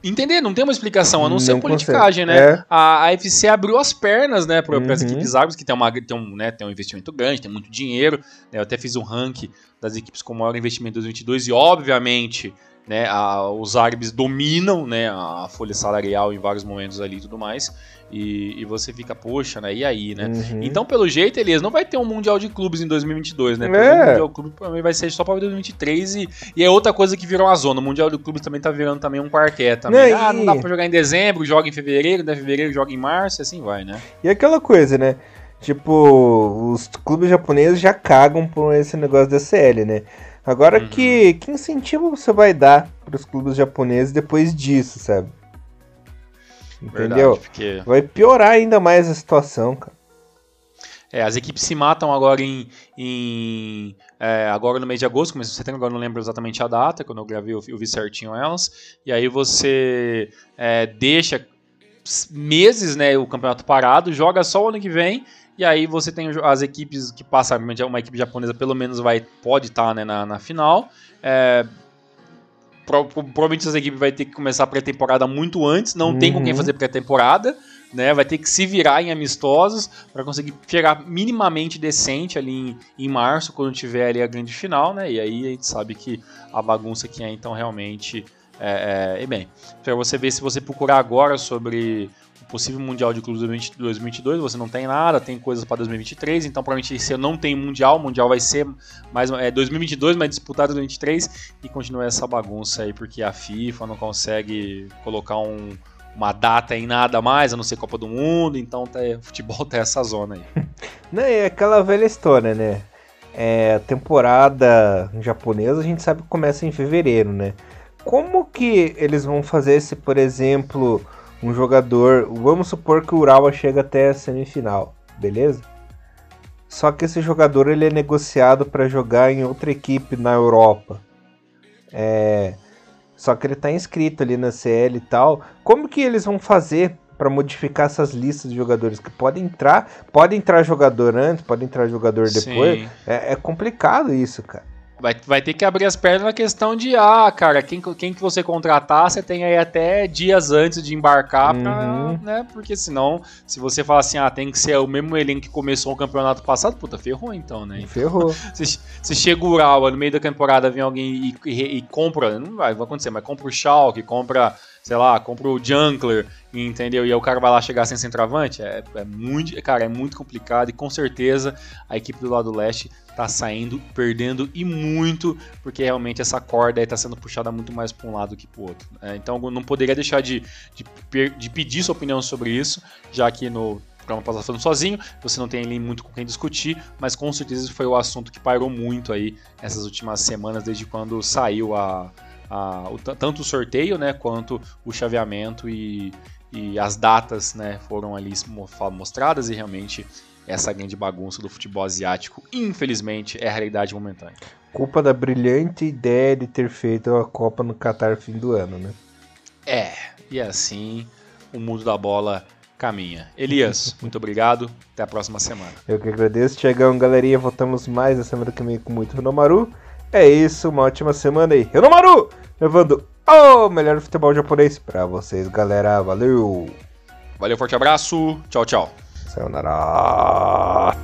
entender, não tem uma explicação, a não, não ser politicagem, consegue. né? É. A, a UFC abriu as pernas, né, para uhum. as equipes árabes, que tem, uma, tem, um, né, tem um investimento grande, tem muito dinheiro. Né, eu até fiz um ranking das equipes com maior investimento em 2022 e, obviamente, né, a, os árabes dominam né, a folha salarial em vários momentos ali e tudo mais. E, e, você fica, poxa, né? E aí, né? Uhum. Então, pelo jeito, Elias, não vai ter um Mundial de Clubes em 2022, né? É. O Mundial de Clubes também vai ser só para 2023 e, e é outra coisa que virou uma zona. O Mundial de Clubes também tá virando também um parquet também. Não, ah, não dá pra jogar em dezembro, joga em fevereiro, né? Fevereiro joga em março, e assim vai, né? E aquela coisa, né? Tipo, os clubes japoneses já cagam por esse negócio da CL, né? Agora uhum. que, que incentivo você vai dar para os clubes japoneses depois disso, sabe? Entendeu? Verdade, porque... Vai piorar ainda mais a situação, cara. É, as equipes se matam agora em, em é, agora no mês de agosto, começo de setembro, agora não lembro exatamente a data, quando eu gravei eu, eu vi certinho elas. E aí você é, deixa meses né, o campeonato parado, joga só o ano que vem e aí você tem as equipes que passam, uma equipe japonesa pelo menos vai pode estar tá, né, na, na final. É, provavelmente essa equipe vai ter que começar a pré-temporada muito antes, não uhum. tem com quem uhum. fazer pré-temporada, né? Vai ter que se virar em amistosos para conseguir chegar minimamente decente ali em, em, março, quando tiver ali a grande final, né? E aí a gente sabe que a bagunça que é então realmente é, é, e bem, para você ver se você procurar agora sobre possível Mundial de Clubes 2022, você não tem nada, tem coisas para 2023, então provavelmente se eu não tem Mundial, Mundial vai ser mais é 2022, mas disputado 2023 e continua essa bagunça aí porque a FIFA não consegue colocar um, uma data em nada mais, a não ser Copa do Mundo, então tá, futebol tá essa zona aí. Não, é aquela velha história, né? É, a temporada japonesa a gente sabe que começa em fevereiro, né? Como que eles vão fazer se, por exemplo, um jogador. Vamos supor que o Urawa chega até a semifinal, beleza? Só que esse jogador ele é negociado para jogar em outra equipe na Europa. É, só que ele está inscrito ali na CL e tal. Como que eles vão fazer para modificar essas listas de jogadores que podem entrar? Pode entrar jogador antes, pode entrar jogador depois. É, é complicado isso, cara. Vai, vai ter que abrir as pernas na questão de, ah, cara, quem, quem que você contratar, você tem aí até dias antes de embarcar, pra, uhum. né? Porque senão, se você falar assim, ah, tem que ser o mesmo elenco que começou o campeonato passado, puta, ferrou então, né? Ferrou. Se, se chega o Urawa no meio da temporada, vem alguém e, e, e compra, não vai, vai acontecer, mas compra o Schalke, compra sei lá, compra o Junkler, entendeu? E aí o cara vai lá chegar sem centroavante, é, é muito, cara, é muito complicado e com certeza a equipe do lado leste tá saindo, perdendo e muito, porque realmente essa corda aí tá sendo puxada muito mais para um lado que para o outro. É, então não poderia deixar de, de, de, pedir sua opinião sobre isso, já que no programa passado falando sozinho, você não tem ali muito com quem discutir, mas com certeza foi o assunto que pairou muito aí essas últimas semanas, desde quando saiu a a, o, tanto o sorteio né, quanto o chaveamento e, e as datas né, foram ali mostradas e realmente essa grande bagunça do futebol asiático, infelizmente, é a realidade momentânea. Culpa da brilhante ideia de ter feito a Copa no Qatar fim do ano, né? É, e assim o mundo da bola caminha. Elias, muito obrigado. Até a próxima semana. Eu que agradeço. Chegamos, galerinha. Voltamos mais na semana que vem com muito Renomaru. É isso, uma ótima semana aí. Renomaru! Levando o melhor futebol japonês pra vocês, galera. Valeu! Valeu, forte abraço. Tchau, tchau. Sayonara.